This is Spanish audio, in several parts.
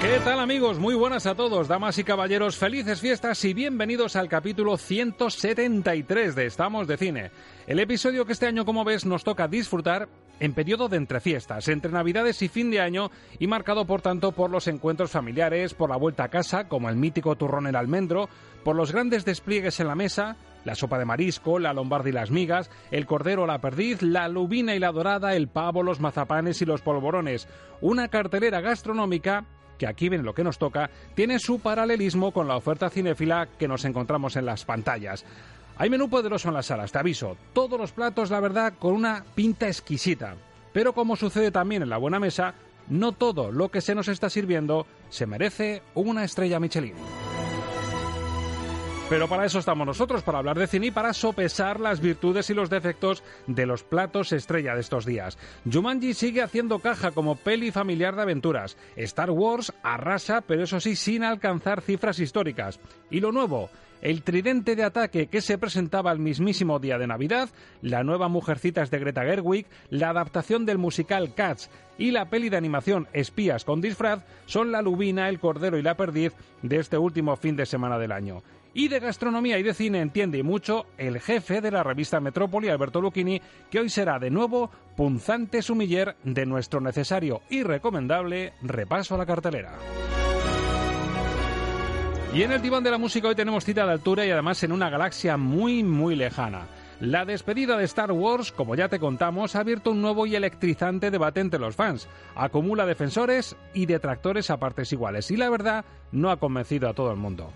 ¿Qué tal amigos? Muy buenas a todos, damas y caballeros, felices fiestas y bienvenidos al capítulo 173 de Estamos de Cine. El episodio que este año, como ves, nos toca disfrutar en periodo de entrefiestas, entre Navidades y fin de año y marcado por tanto por los encuentros familiares, por la vuelta a casa, como el mítico turrón en almendro, por los grandes despliegues en la mesa, la sopa de marisco, la lombarda y las migas, el cordero la perdiz, la lubina y la dorada, el pavo, los mazapanes y los polvorones. Una cartelera gastronómica que aquí viene lo que nos toca, tiene su paralelismo con la oferta cinéfila que nos encontramos en las pantallas. Hay menú poderoso en las salas, te aviso. Todos los platos, la verdad, con una pinta exquisita. Pero como sucede también en la buena mesa, no todo lo que se nos está sirviendo se merece una estrella Michelin. Pero para eso estamos nosotros, para hablar de cine y para sopesar las virtudes y los defectos de los platos estrella de estos días. Jumanji sigue haciendo caja como peli familiar de aventuras. Star Wars arrasa, pero eso sí, sin alcanzar cifras históricas. Y lo nuevo, el tridente de ataque que se presentaba el mismísimo día de Navidad, la nueva Mujercitas de Greta Gerwig, la adaptación del musical Cats y la peli de animación Espías con disfraz son la lubina, el cordero y la perdiz de este último fin de semana del año. Y de gastronomía y de cine entiende mucho el jefe de la revista Metrópoli, Alberto Lucchini, que hoy será de nuevo punzante sumiller de nuestro necesario y recomendable repaso a la cartelera. Y en el diván de la música hoy tenemos cita de altura y además en una galaxia muy muy lejana. La despedida de Star Wars, como ya te contamos, ha abierto un nuevo y electrizante debate entre los fans. Acumula defensores y detractores a partes iguales y la verdad no ha convencido a todo el mundo.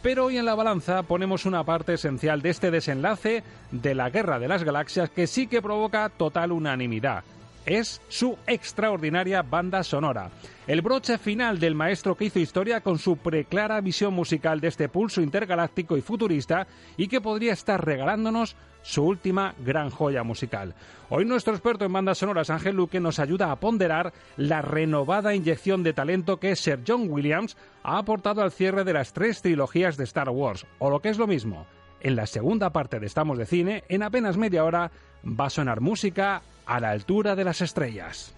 Pero hoy en la balanza ponemos una parte esencial de este desenlace de la Guerra de las Galaxias que sí que provoca total unanimidad. Es su extraordinaria banda sonora. El broche final del maestro que hizo historia con su preclara visión musical de este pulso intergaláctico y futurista y que podría estar regalándonos su última gran joya musical. Hoy nuestro experto en bandas sonoras, Ángel Luque, nos ayuda a ponderar la renovada inyección de talento que Sir John Williams ha aportado al cierre de las tres trilogías de Star Wars, o lo que es lo mismo. En la segunda parte de Estamos de Cine, en apenas media hora, va a sonar música a la altura de las estrellas.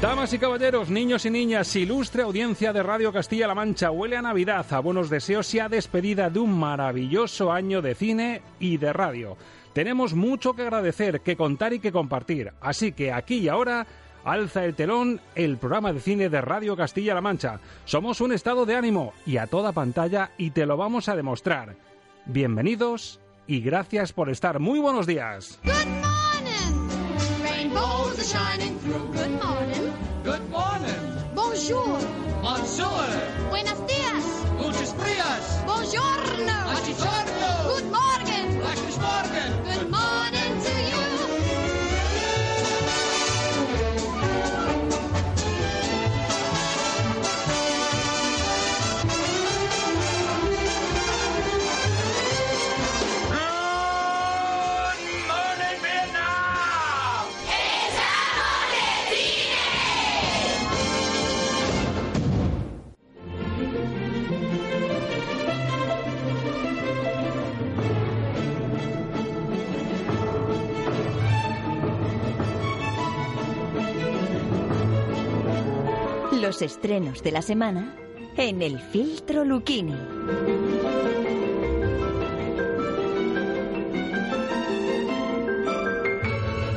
Damas y caballeros, niños y niñas, ilustre audiencia de Radio Castilla-La Mancha, huele a Navidad, a buenos deseos y a despedida de un maravilloso año de cine y de radio. Tenemos mucho que agradecer, que contar y que compartir, así que aquí y ahora alza el telón el programa de cine de Radio Castilla-La Mancha. Somos un estado de ánimo y a toda pantalla y te lo vamos a demostrar. Bienvenidos y gracias por estar. Muy buenos días. Good morning! Rainbows are shining through. Good morning. Good morning. Bonjour. Bonjour. Buenos días. Muchos días. Buongiorno. Buongiorno. Los estrenos de la semana en el filtro Lucchini.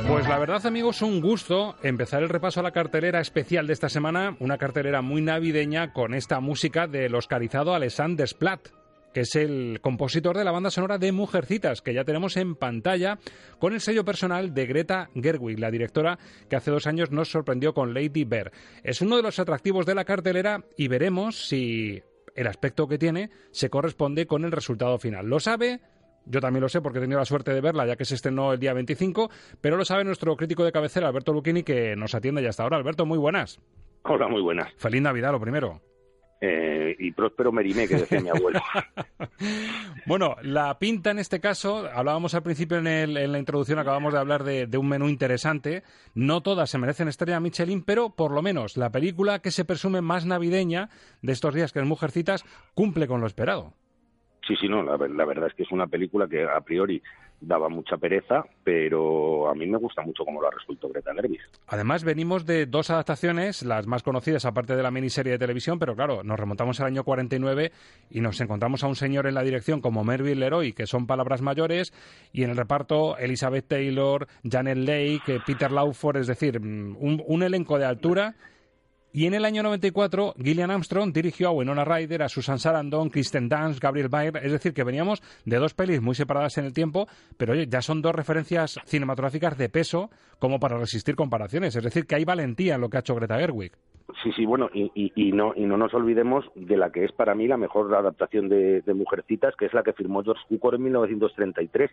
Pues la verdad, amigos, un gusto empezar el repaso a la cartelera especial de esta semana, una cartelera muy navideña con esta música del oscarizado Alexander Desplat, que es el compositor de la banda sonora de Mujercitas, que ya tenemos en pantalla con el sello personal de Greta Gerwig, la directora que hace dos años nos sorprendió con Lady Bear. Es uno de los atractivos de la cartelera y veremos si el aspecto que tiene se corresponde con el resultado final. ¿Lo sabe? Yo también lo sé porque he tenido la suerte de verla ya que se estrenó el día 25, pero lo sabe nuestro crítico de cabecera, Alberto Lucchini, que nos atiende ya hasta ahora. Alberto, muy buenas. Hola, muy buenas. Feliz Navidad, lo primero. Eh, y próspero merimé, que decía mi abuelo. bueno, la pinta en este caso, hablábamos al principio en, el, en la introducción, acabamos de hablar de, de, un menú interesante. No todas se merecen estrella Michelin, pero por lo menos la película que se presume más navideña de estos días, que es Mujercitas, cumple con lo esperado. Sí, sí, no, la, la, verdad es que es una película que a priori daba mucha pereza, pero a mí me gusta mucho cómo lo ha resuelto Greta Gerwig. Además, venimos de dos adaptaciones, las más conocidas aparte de la miniserie de televisión, pero claro, nos remontamos al año 49 y nos encontramos a un señor en la dirección como Mervyn Leroy, que son palabras mayores, y en el reparto Elizabeth Taylor, Janet Leigh, Peter Lawford, es decir, un, un elenco de altura y en el año 94, Gillian Armstrong dirigió a Winona Ryder, a Susan Sarandon, Kristen Dunst, Gabriel Byrne. Es decir, que veníamos de dos pelis muy separadas en el tiempo, pero oye, ya son dos referencias cinematográficas de peso como para resistir comparaciones. Es decir, que hay valentía en lo que ha hecho Greta Gerwig. Sí, sí, bueno, y, y, y, no, y no nos olvidemos de la que es para mí la mejor adaptación de, Mujercitas, que es la que firmó George Cukor en 1933,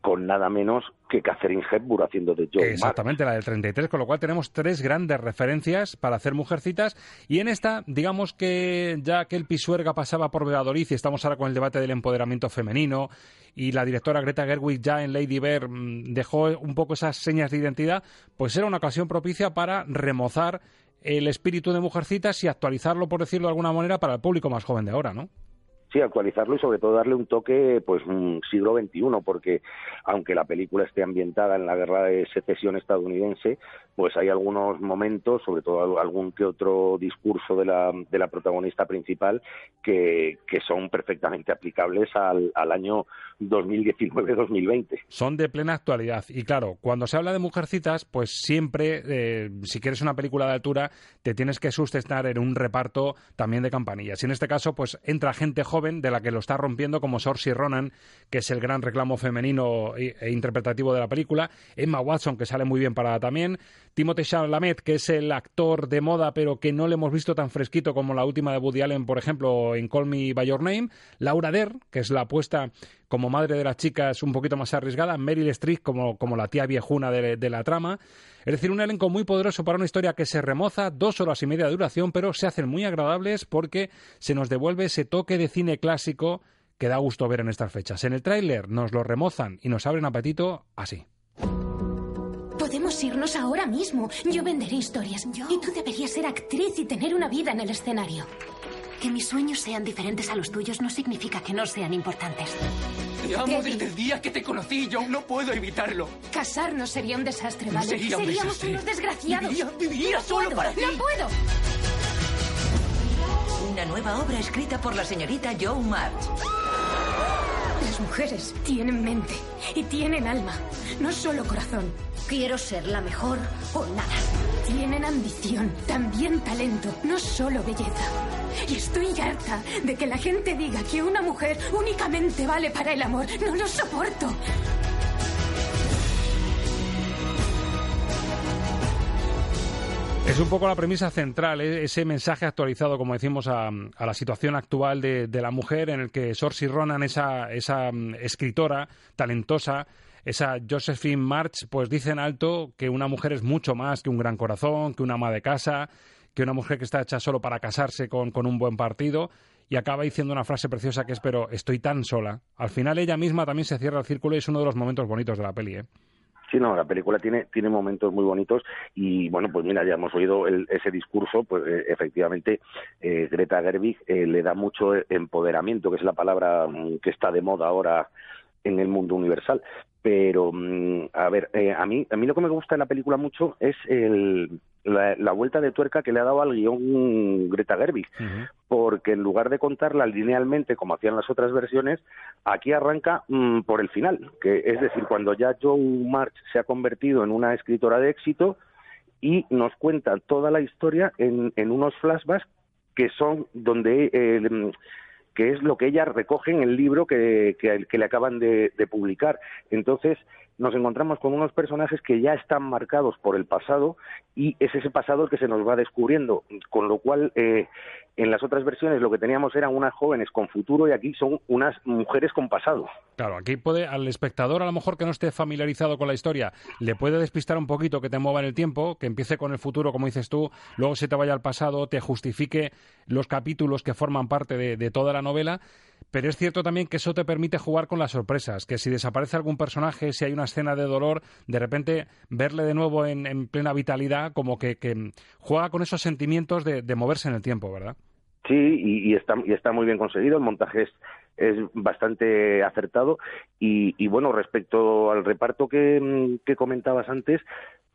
con nada menos que Catherine Hepburn haciendo de Joe Exactamente, la del 33, con lo cual tenemos tres grandes referencias para hacer Mujercitas. Y en esta, digamos que ya que el Pisuerga pasaba por Valladolid y estamos ahora con el debate del empoderamiento femenino y la directora Greta Gerwig ya en Lady Bear dejó un poco esas señas de identidad, pues era una ocasión propicia para remozar el espíritu de Mujercitas y actualizarlo, por decirlo de alguna manera, para el público más joven de ahora, ¿no? Sí, actualizarlo y sobre todo darle un toque, pues, un siglo XXI, porque aunque la película esté ambientada en la guerra de secesión estadounidense, pues hay algunos momentos, sobre todo algún que otro discurso de la, de la protagonista principal, que, que son perfectamente aplicables al, al año 2019-2020. Son de plena actualidad. Y claro, cuando se habla de Mujercitas, pues siempre, eh, si quieres una película de altura, te tienes que sustentar en un reparto también de campanillas. Y en este caso, pues entra gente joven de la que lo está rompiendo, como Saoirse Ronan, que es el gran reclamo femenino e, e interpretativo de la película, Emma Watson, que sale muy bien parada también, Timothée Chalamet, que es el actor de moda, pero que no le hemos visto tan fresquito como la última de Woody Allen, por ejemplo, en Call Me By Your Name, Laura Der, que es la apuesta como madre de las chicas un poquito más arriesgada, Meryl Streep como, como la tía viejuna de, de, la trama. Es decir, un elenco muy poderoso para una historia que se remoza, dos horas y media de duración, pero se hacen muy agradables porque se nos devuelve ese toque de cine clásico que da gusto ver en estas fechas. En el tráiler nos lo remozan y nos abren apetito así. Podemos irnos ahora mismo. Yo venderé historias. ¿Yo? Y tú deberías ser actriz y tener una vida en el escenario. Que mis sueños sean diferentes a los tuyos no significa que no sean importantes. Te amo desde el día que te conocí. Yo no puedo evitarlo. Casarnos sería un desastre, ¿vale? Sería un Seríamos desastre. unos desgraciados. Viviría, viviría no solo puedo, para ti. ¡No puedo! Una nueva obra escrita por la señorita Joe March. Mujeres tienen mente y tienen alma, no solo corazón. Quiero ser la mejor o nada. Tienen ambición, también talento, no solo belleza. Y estoy harta de que la gente diga que una mujer únicamente vale para el amor. No lo soporto. Es un poco la premisa central, ¿eh? ese mensaje actualizado, como decimos, a, la situación actual de, la mujer, en el que Saoirse Ronan, esa, esa um, escritora talentosa, esa Josephine March, pues dice en alto que una mujer es mucho más que un gran corazón, que una ama de casa, que una mujer que está hecha solo para casarse con, con un buen partido. Y acaba diciendo una frase preciosa que es, pero estoy tan sola. Al final ella misma también se cierra el círculo y es uno de los momentos bonitos de la peli. ¿eh? Sí, no, la película tiene, tiene momentos muy bonitos y bueno, pues mira, ya hemos oído el, ese discurso, pues eh, efectivamente eh, Greta Gerwig eh, le da mucho empoderamiento, que es la palabra mm, que está de moda ahora en el mundo universal. Pero, mm, a ver, eh, a, mí, a mí lo que me gusta de la película mucho es el, la, la, vuelta de tuerca que le ha dado al guion Greta Gerwig, uh -huh. porque en lugar de contarla linealmente como hacían las otras versiones, aquí arranca mm, por el final, que es decir, cuando ya Joe March se ha convertido en una escritora de éxito y nos cuenta toda la historia en, en unos flashbacks que son donde eh, que es lo que ella recoge en el libro que, que, le acaban de, de, publicar. Entonces, nos encontramos con unos personajes que ya están marcados por el pasado y es ese pasado el que se nos va descubriendo, con lo cual eh, en las otras versiones lo que teníamos eran unas jóvenes con futuro y aquí son unas mujeres con pasado. Claro, aquí puede al espectador a lo mejor que no esté familiarizado con la historia, le puede despistar un poquito que te mueva en el tiempo, que empiece con el futuro como dices tú, luego se te vaya al pasado, te justifique los capítulos que forman parte de toda la novela pero es cierto también que eso te permite jugar con las sorpresas, que si desaparece algún personaje, si hay una escena de dolor, de repente verle de nuevo en, plena vitalidad, como que, juega con esos sentimientos de, moverse en el tiempo, ¿verdad? Sí, y, está, y está muy bien conseguido, el montaje es, bastante acertado y, bueno, respecto al reparto que, comentabas antes,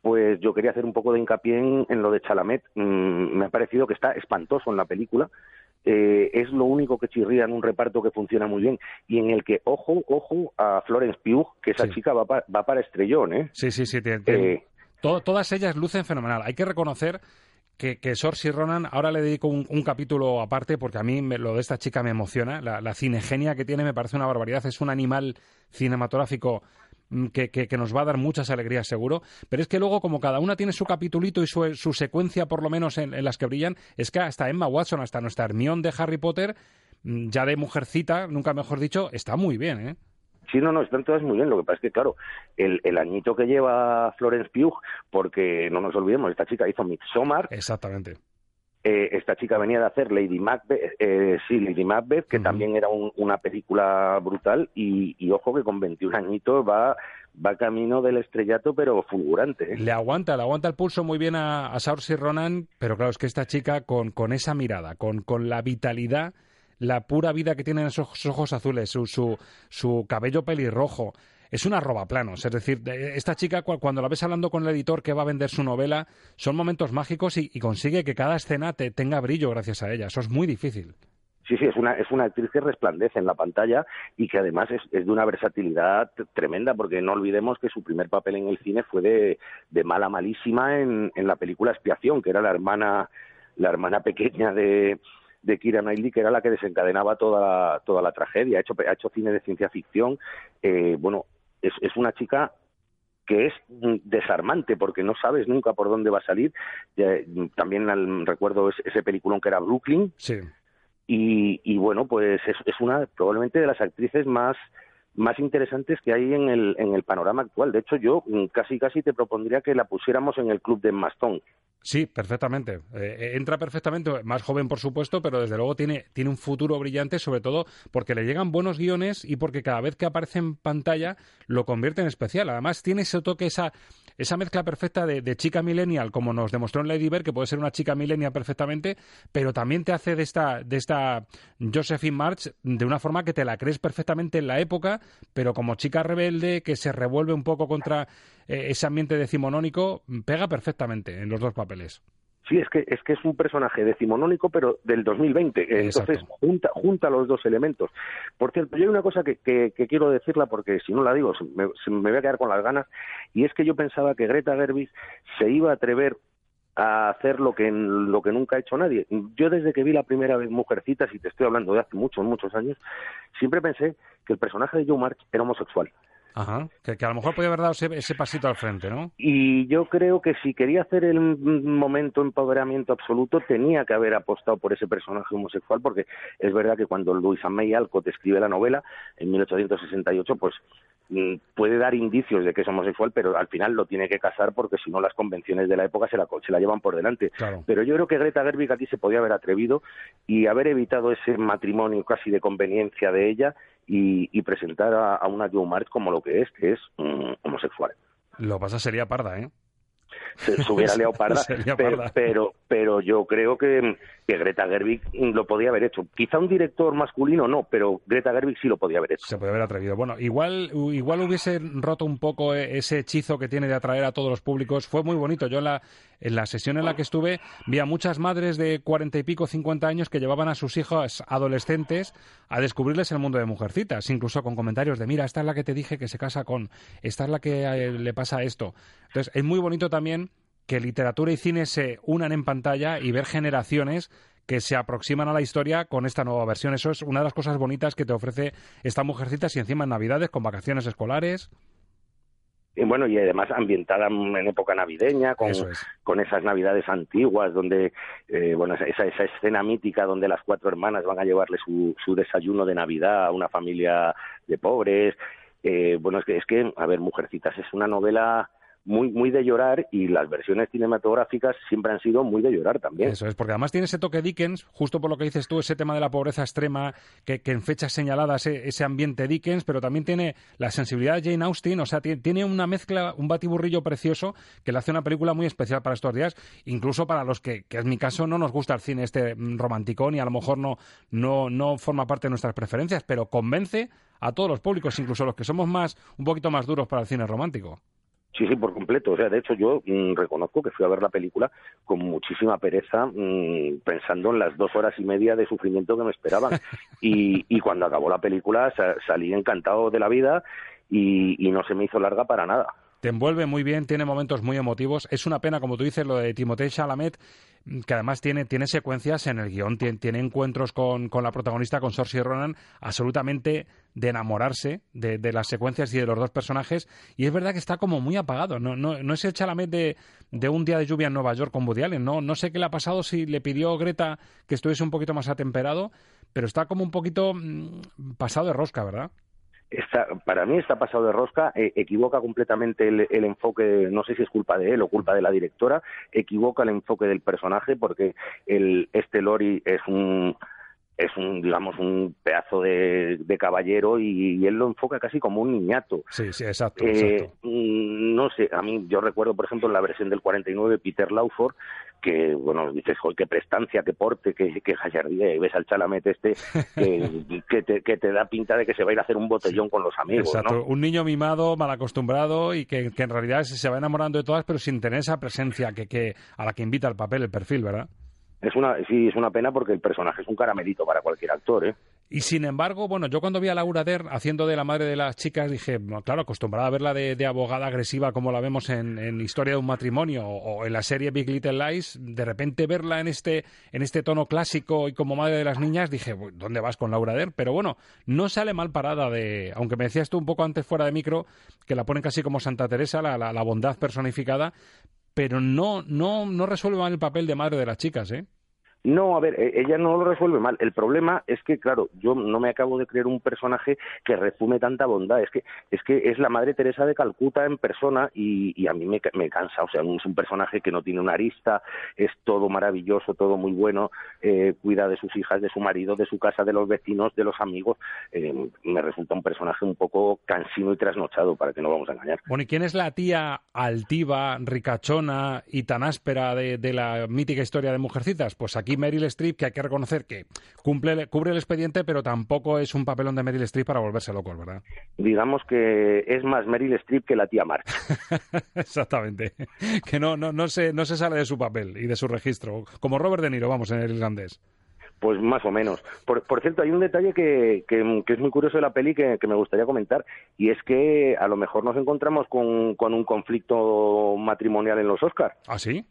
pues yo quería hacer un poco de hincapié en, lo de Chalamet. Mm, me ha parecido que está espantoso en la película. Eh, es lo único que chirría en un reparto que funciona muy bien y en el que, ojo, ojo a Florence Pugh, que esa chica va, va, para estrellón, ¿eh? Sí, sí, sí. Eh, todas ellas lucen fenomenal. Hay que reconocer que, que Saoirse Ronan, ahora le dedico un, capítulo aparte porque a mí lo de esta chica me emociona. La, la cinegenia que tiene me parece una barbaridad. Es un animal cinematográfico Mm, que, que, nos va a dar muchas alegrías seguro, pero es que luego como cada una tiene su capitulito y su, su secuencia por lo menos en, las que brillan, es que hasta Emma Watson, hasta nuestra Hermione de Harry Potter, mm, ya de mujercita, nunca mejor dicho, está muy bien, ¿eh? Sí, no, no, están todas muy bien. Lo que pasa es que, claro, el, el añito que lleva Florence Pugh, porque no nos olvidemos, esta chica hizo Midsommar. Exactamente. Eh, esta chica venía de hacer Lady Macbeth, eh, sí, Lady Macbeth, que también era una película brutal y, ojo que con 21 añitos va va camino del estrellato, pero fulgurante. ¿eh? Le aguanta, le aguanta el pulso muy bien a, a Saoirse Ronan, pero claro, es que esta chica con, con esa mirada, con, con la vitalidad, la pura vida que tiene en esos ojos azules, su, su, su cabello pelirrojo, es una roba planos. Es decir, esta chica, cuando la ves hablando con el editor que va a vender su novela, son momentos mágicos y, consigue que cada escena te tenga brillo gracias a ella. Eso es muy difícil. Sí, sí, es una, es una actriz que resplandece en la pantalla y que además es, de una versatilidad tremenda, porque no olvidemos que su primer papel en el cine fue de, de mala malísima en, en la película Expiación, que era la hermana, la hermana pequeña de, de Kira Knightley, que era la que desencadenaba toda la, toda la tragedia. Ha hecho, ha hecho cine de ciencia ficción. Eh, bueno, es, es una chica que es desarmante porque no sabes nunca por dónde va a salir. también recuerdo ese, peliculón que era Brooklyn. Sí. Y, y bueno, pues es, es, una probablemente de las actrices más más interesantes que hay en el, en el panorama actual. De hecho, yo casi casi te propondría que la pusiéramos en el club de Mastón. Sí, perfectamente. Eh, entra perfectamente, más joven por supuesto, pero desde luego tiene, tiene un futuro brillante, sobre todo porque le llegan buenos guiones y porque cada vez que aparece en pantalla lo convierte en especial. Además tiene ese toque, esa, esa mezcla perfecta de, chica millennial, como nos demostró en Lady Bird, que puede ser una chica millennial perfectamente, pero también te hace de esta, de esta Josephine March de una forma que te la crees perfectamente en la época, pero como chica rebelde que se revuelve un poco contra eh, ese ambiente decimonónico, pega perfectamente en los dos papeles. Sí, es que es que es un personaje decimonónico, pero del 2020. Entonces junta junta los dos elementos. Por cierto, yo hay una cosa que, que, quiero decirla porque si no la digo me, me, voy a quedar con las ganas y es que yo pensaba que Greta Gerwig se iba a atrever a hacer lo que lo que nunca ha hecho nadie. Yo desde que vi la primera vez Mujercitas y te estoy hablando de hace muchos muchos años, siempre pensé que el personaje de Joe March era homosexual. Ajá, que, a lo mejor podía haber dado ese, pasito al frente, ¿no? Y yo creo que si quería hacer el momento empoderamiento absoluto, tenía que haber apostado por ese personaje homosexual, porque es verdad que cuando Luisa May Alcott escribe la novela, en 1868, pues puede dar indicios de que es homosexual, pero al final lo tiene que casar porque si no las convenciones de la época se la, se la llevan por delante. Pero yo creo que Greta Gerwig aquí se podía haber atrevido y haber evitado ese matrimonio casi de conveniencia de ella y, presentar a, una Joe March como lo que es, que es mm, homosexual. Lo pasa sería parda, ¿eh? Se, se hubiera liado parda, pero, pero, pero yo creo que, que Greta Gerwig lo podía haber hecho. Quizá un director masculino no, pero Greta Gerwig sí lo podía haber hecho. Se puede haber atrevido. Bueno, igual, igual hubiese roto un poco eh, ese hechizo que tiene de atraer a todos los públicos. Fue muy bonito. Yo en la, en la sesión en la que estuve vi a muchas madres de cuarenta y pico, cincuenta años que llevaban a sus hijos adolescentes a descubrirles el mundo de mujercitas, incluso con comentarios de, mira, esta es la que te dije que se casa con, esta es la que eh, le pasa esto. Entonces, es muy bonito también que literatura y cine se unan en pantalla y ver generaciones que se aproximan a la historia con esta nueva versión. Eso es una de las cosas bonitas que te ofrece esta mujercita y encima en Navidades con vacaciones escolares. Y bueno, y además ambientada en época navideña, con, es. con esas navidades antiguas, donde, eh, bueno, esa, esa escena mítica donde las cuatro hermanas van a llevarle su, su desayuno de Navidad a una familia de pobres. Eh, bueno, es que, es que, a ver, Mujercitas es una novela muy, muy de llorar y las versiones cinematográficas siempre han sido muy de llorar también. Eso es, porque además tiene ese toque Dickens, justo por lo que dices tú, ese tema de la pobreza extrema, que, en fechas señaladas ese, ese ambiente Dickens, pero también tiene la sensibilidad de Jane Austen, o sea, tiene, una mezcla, un batiburrillo precioso que le hace una película muy especial para estos días, incluso para los que, que es mi caso, no nos gusta el cine este mm, romanticón y a lo mejor no, no, no forma parte de nuestras preferencias, pero convence a todos los públicos, incluso los que somos más, un poquito más duros para el cine romántico. Sí, sí, por completo. O sea, de hecho, yo mm, reconozco que fui a ver la película con muchísima pereza, mm, pensando en las dos horas y media de sufrimiento que me esperaban. y, y cuando acabó la película sa- salí encantado de la vida y, y no se me hizo larga para nada. Te envuelve muy bien, tiene momentos muy emotivos. Es una pena, como tú dices, lo de Timothée Chalamet, que además tiene, tiene secuencias en el guion, tiene, tiene encuentros con, con la protagonista, con Saoirse Ronan, absolutamente de enamorarse de, de las secuencias y de los dos personajes. Y es verdad que está como muy apagado. No, no, no es el Chalamet de, de un día de lluvia en Nueva York con Woody Allen. No, no sé qué le ha pasado, si le pidió Greta que estuviese un poquito más atemperado, pero está como un poquito mm, pasado de rosca, ¿verdad? Está, para mí está pasado de rosca, eh, equivoca completamente el, el enfoque, no sé si es culpa de él o culpa de la directora, equivoca el enfoque del personaje porque el, este Lori es un es un digamos un pedazo de, de caballero y, y él lo enfoca casi como un niñato. Sí, sí, exacto. Eh, exacto. mm, no sé, a mí yo recuerdo, por ejemplo, en la versión del 49, Peter Lawford, que, bueno, dices, joder, qué prestancia, qué porte, qué, qué gallardía, y ves al chalamet este que, que, te, que te da pinta de que se va a ir a hacer un botellón con los amigos, Exacto, ¿no? un niño mimado, mal acostumbrado y que, que en realidad se se va enamorando de todas, pero sin tener esa presencia que, que a la que invita el papel, el perfil, ¿verdad? Es una, sí, es una pena porque el personaje es un caramelito para cualquier actor, ¿eh? Y sin embargo, bueno, yo cuando vi a Laura Der haciendo de la madre de las chicas, dije, claro, acostumbrada a verla de, abogada agresiva como la vemos en, Historia de un matrimonio o, en la serie Big Little Lies, de repente verla en este, en este tono clásico y como madre de las niñas, dije, "Uy, ¿dónde vas con Laura? Pero bueno, no sale mal parada de, aunque me decías tú un poco antes fuera de micro, que la ponen casi como Santa Teresa, la, la bondad personificada, pero no, no, no resuelve mal el papel de madre de las chicas, ¿eh? No, a ver, e- ella no lo resuelve mal. El problema es que, claro, yo no me acabo de creer un personaje que resume tanta bondad. Es que es que es la Madre Teresa de Calcuta en persona y, y a mí me, me cansa. O sea, es un personaje que no tiene una arista, es todo maravilloso, todo muy bueno, eh, cuida de sus hijas, de su marido, de su casa, de los vecinos, de los amigos. Eh, me resulta un personaje un poco cansino y trasnochado, para que no vamos a engañar. Bueno, ¿y quién es la tía altiva, ricachona y tan áspera de, de la mítica historia de Mujercitas? Pues aquí Meryl Streep, que hay que reconocer que cumple, cubre el expediente, pero tampoco es un papelón de Meryl Streep para volverse loco, ¿verdad? Digamos que es más Meryl Streep que la tía March. Exactamente. Que no, no, no, se, no se sale de su papel y de su registro. Como Robert De Niro, vamos, en el irlandés. Pues más o menos. Por, por cierto, hay un detalle que, que, que es muy curioso de la peli que, que me gustaría comentar, y es que a lo mejor nos encontramos con, con un conflicto matrimonial en los Oscars. ¿Ah, sí?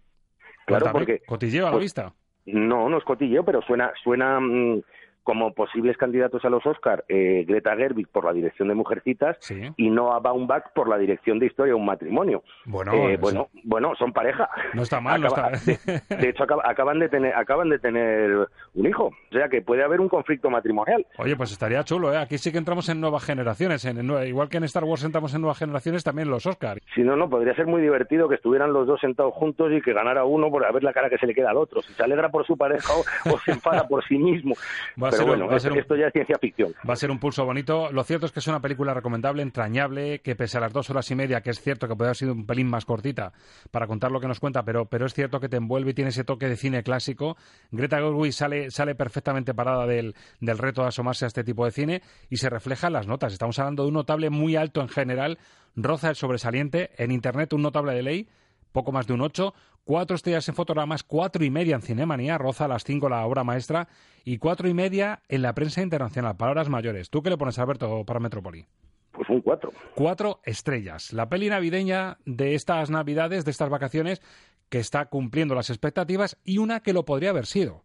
Claro, Cuéntame, porque... Cotilleo a la pues, vista. No, no es cotilleo, pero suena, suena mm, como posibles candidatos a los Oscar eh, Greta Gerwig por la dirección de Mujercitas Sí. y Noah Baumbach por la dirección de Historia de un matrimonio. Bueno, Eh, eso- bueno, bueno, son pareja. No está mal, no Acaba- está- de, de hecho, acaba- acaban de tener, acaban de tener un hijo, o sea que puede haber un conflicto matrimonial. Oye, pues estaría chulo, ¿eh? Aquí sí que entramos en nuevas generaciones. En, en igual que en Star Wars entramos en nuevas generaciones, también los Oscars. Si no, no, podría ser muy divertido que estuvieran los dos sentados juntos y que ganara uno por a ver la cara que se le queda al otro. Si se alegra por su pareja o, o se enfada por sí mismo. Va pero ser bueno, va a esto, ser un- esto ya es ciencia ficción. Va a ser un pulso bonito. Lo cierto es que es una película recomendable, entrañable, que pese a las dos horas y media, que es cierto que puede haber sido un pelín más cortita para contar lo que nos cuenta, pero, pero es cierto que te envuelve y tiene ese toque de cine clásico. Greta Gerwig sale, sale perfectamente parada del, del reto de asomarse a este tipo de cine y se refleja en las notas. Estamos hablando de un notable muy alto en general, roza el sobresaliente. En Internet un notable de ley, poco más de un 8, cuatro estrellas en fotogramas, cuatro y media en Cinemanía, roza las cinco la obra maestra, y cuatro y media en la prensa internacional, palabras mayores. ¿Tú qué le pones, Alberto, para Metrópoli? Pues un 4. Cuatro estrellas. La peli navideña de estas navidades, de estas vacaciones, que está cumpliendo las expectativas y una que lo podría haber sido.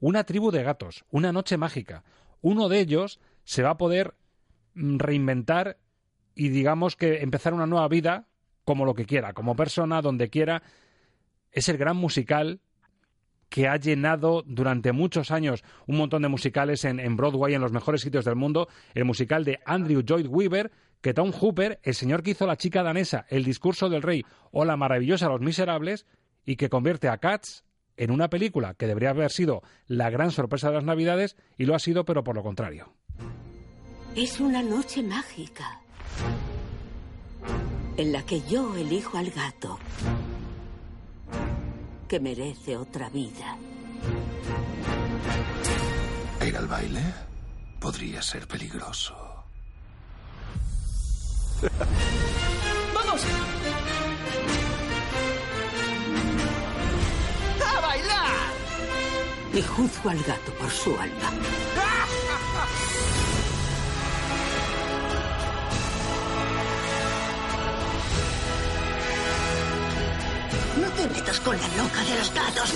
Una tribu de gatos, una noche mágica. Uno de ellos se va a poder mm, reinventar y digamos que empezar una nueva vida como lo que quiera, como persona, donde quiera. Es el gran musical que ha llenado durante muchos años un montón de musicales en, en Broadway, en los mejores sitios del mundo, el musical de Andrew Lloyd Webber, que Tom Hooper, el señor que hizo La chica danesa, El discurso del rey o La maravillosa Los miserables, y que convierte a Cats en una película que debería haber sido la gran sorpresa de las navidades y lo ha sido, pero por lo contrario. Es una noche mágica en la que yo elijo al gato que merece otra vida. ¿Ir al baile? Podría ser peligroso. ¡Vamos! ¡A bailar! Y juzgo al gato por su alma. Te metas con la loca de los gatos.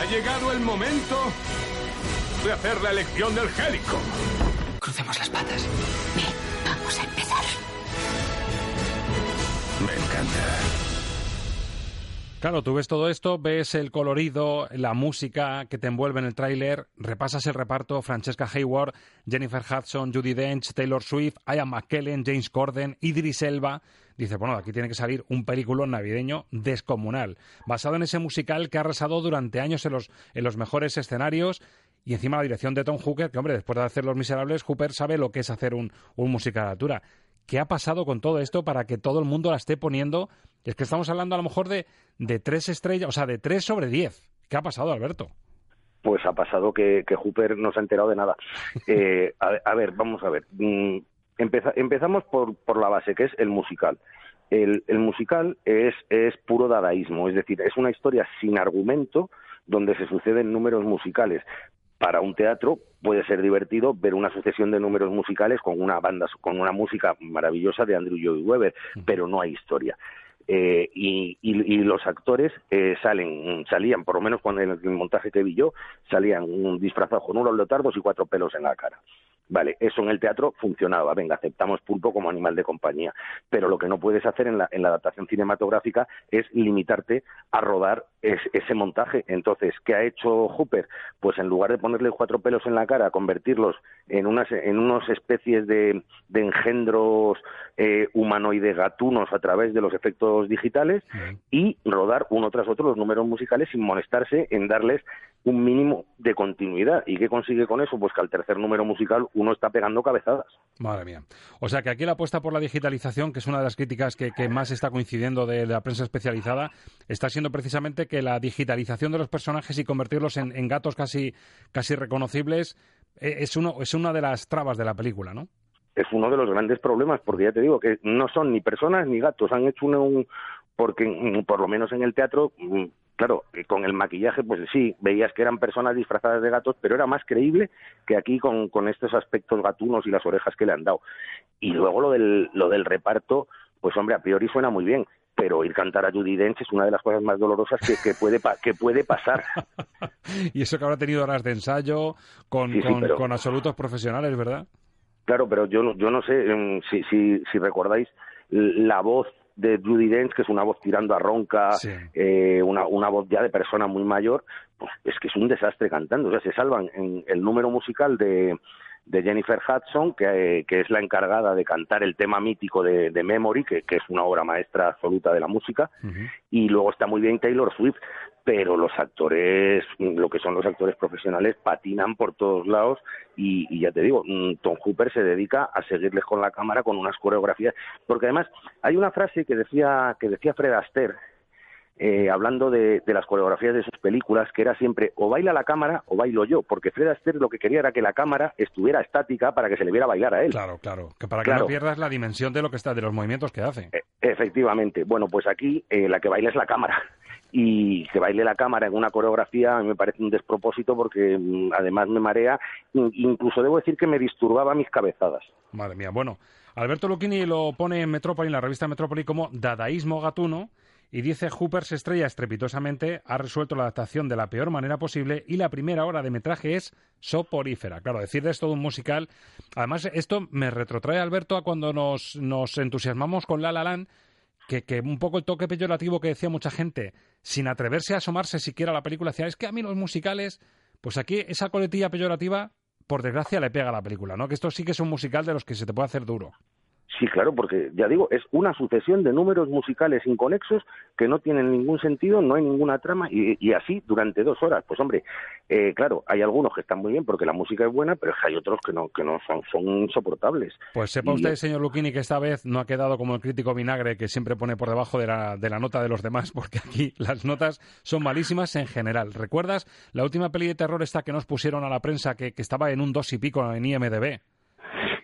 Ha llegado el momento de hacer la elección del gélico. Crucemos las patas. Vamos a empezar. Me encanta. Claro, tú ves todo esto, ves el colorido, la música que te envuelve en el tráiler, repasas el reparto, Francesca Hayward, Jennifer Hudson, Judy Dench, Taylor Swift, Ian McKellen, James Corden, Idris Elba. Dice, bueno, aquí tiene que salir un película navideño descomunal, basado en ese musical que ha arrasado durante años en los, en los mejores escenarios y encima la dirección de Tom Hooker, que hombre, después de hacer Los Miserables, Hooper sabe lo que es hacer un, un musical a altura. ¿Qué ha pasado con todo esto para que todo el mundo la esté poniendo? Es que estamos hablando a lo mejor de, de tres estrellas, o sea, de tres sobre diez. ¿Qué ha pasado, Alberto? Pues ha pasado que, que Hooper no se ha enterado de nada. Eh, a, a ver, vamos a ver. Empeza- empezamos por, por la base, que es el musical. El, el musical es, es puro dadaísmo, es decir, es una historia sin argumento donde se suceden números musicales. Para un teatro puede ser divertido ver una sucesión de números musicales con una banda, con una música maravillosa de Andrew Lloyd Webber, pero no hay historia. Eh, y, y- y los actores eh, salen, salían, por lo menos con el, el montaje que vi yo, salían disfrazados con unos leotardos y cuatro pelos en la cara. Vale, eso en el teatro funcionaba, venga, aceptamos pulpo como animal de compañía, pero lo que no puedes hacer en la, en la adaptación cinematográfica es limitarte a rodar es- ese montaje. Entonces, ¿qué ha hecho Hooper? Pues en lugar de ponerle cuatro pelos en la cara, convertirlos en unas, en unas especies de, de engendros eh, humanoide gatunos a través de los efectos digitales y rodar uno tras otro los números musicales sin molestarse en darles un mínimo de continuidad. ¿Y qué consigue con eso? Pues que al tercer número musical uno está pegando cabezadas. Madre mía. O sea que aquí la apuesta por la digitalización, que es una de las críticas que, que más está coincidiendo de, de la prensa especializada, está siendo precisamente que la digitalización de los personajes y convertirlos en, gatos casi, casi reconocibles eh, es, uno, es una de las trabas de la película, ¿no? es uno de los grandes problemas, porque ya te digo que no son ni personas ni gatos, han hecho un, un- porque mm, por lo menos en el teatro, mm, claro, eh, con el maquillaje, pues sí, veías que eran personas disfrazadas de gatos, pero era más creíble que aquí con, con estos aspectos gatunos y las orejas que le han dado. Y luego lo del, lo del reparto, pues hombre, a priori suena muy bien, pero oír cantar a Judy Dench es una de las cosas más dolorosas que, que puede, que puede pasar. Y eso que habrá tenido horas de ensayo con, Sí, sí, con, pero- con absolutos profesionales, ¿verdad? Claro, pero yo, no- yo no sé em, si, si, si recordáis la voz de Judy Dench, que es una voz tirando a ronca, eh, una, una voz ya de persona muy mayor, pues es que es un desastre cantando. O sea, se salvan en el número musical de, de Jennifer Hudson, que, que es la encargada de cantar el tema mítico de, de Memory, que, que es una obra maestra absoluta de la música, y luego está muy bien Taylor Swift, pero los actores, lo que son los actores profesionales, patinan por todos lados. Y, y, ya te digo, mm, Tom Hooper se dedica a seguirles con la cámara con unas coreografías, porque además hay una frase que decía que decía Fred Astaire eh, hablando de, de, las coreografías de sus películas, que era siempre o baila la cámara o bailo yo, porque Fred Astaire lo que quería era que la cámara estuviera estática para que se le viera bailar a él. Claro, claro, que para que no pierdas la dimensión de lo que está, de los movimientos que hace. E efectivamente. Bueno, pues aquí eh, la que baila es la cámara y que baile la cámara en una coreografía me parece un despropósito porque mm, además me marea, incluso debo decir que me disturbaba mis cabezadas. Madre mía, bueno, Alberto Lucchini lo pone en Metrópoli, en la revista Metrópoli, como dadaísmo gatuno y dice Hooper se estrella estrepitosamente, ha resuelto la adaptación de la peor manera posible y la primera hora de metraje es soporífera. Claro, decir de esto de un musical. Además, esto me retrotrae, Alberto, a cuando nos, nos entusiasmamos con La La Land, que, que, un poco el toque peyorativo que decía mucha gente, sin atreverse a asomarse siquiera a la película, decía, es que a mí los musicales, pues aquí esa coletilla peyorativa, por desgracia, le pega a la película, ¿no? Que esto sí que es un musical de los que se te puede hacer duro. Sí, claro, porque ya digo, es una sucesión de números musicales inconexos que no tienen ningún sentido, no hay ninguna trama y, y así durante dos horas. Pues hombre, eh, claro, hay algunos que están muy bien porque la música es buena, pero hay otros que no, que no son, son insoportables. Pues sepa usted, señor Lucchini, que esta vez no ha quedado como el crítico vinagre que siempre pone por debajo de la, de la nota de los demás, porque aquí las notas son malísimas en general. ¿Recuerdas la última peli de terror esta que nos pusieron a la prensa que, que estaba en un dos y pico en IMDB?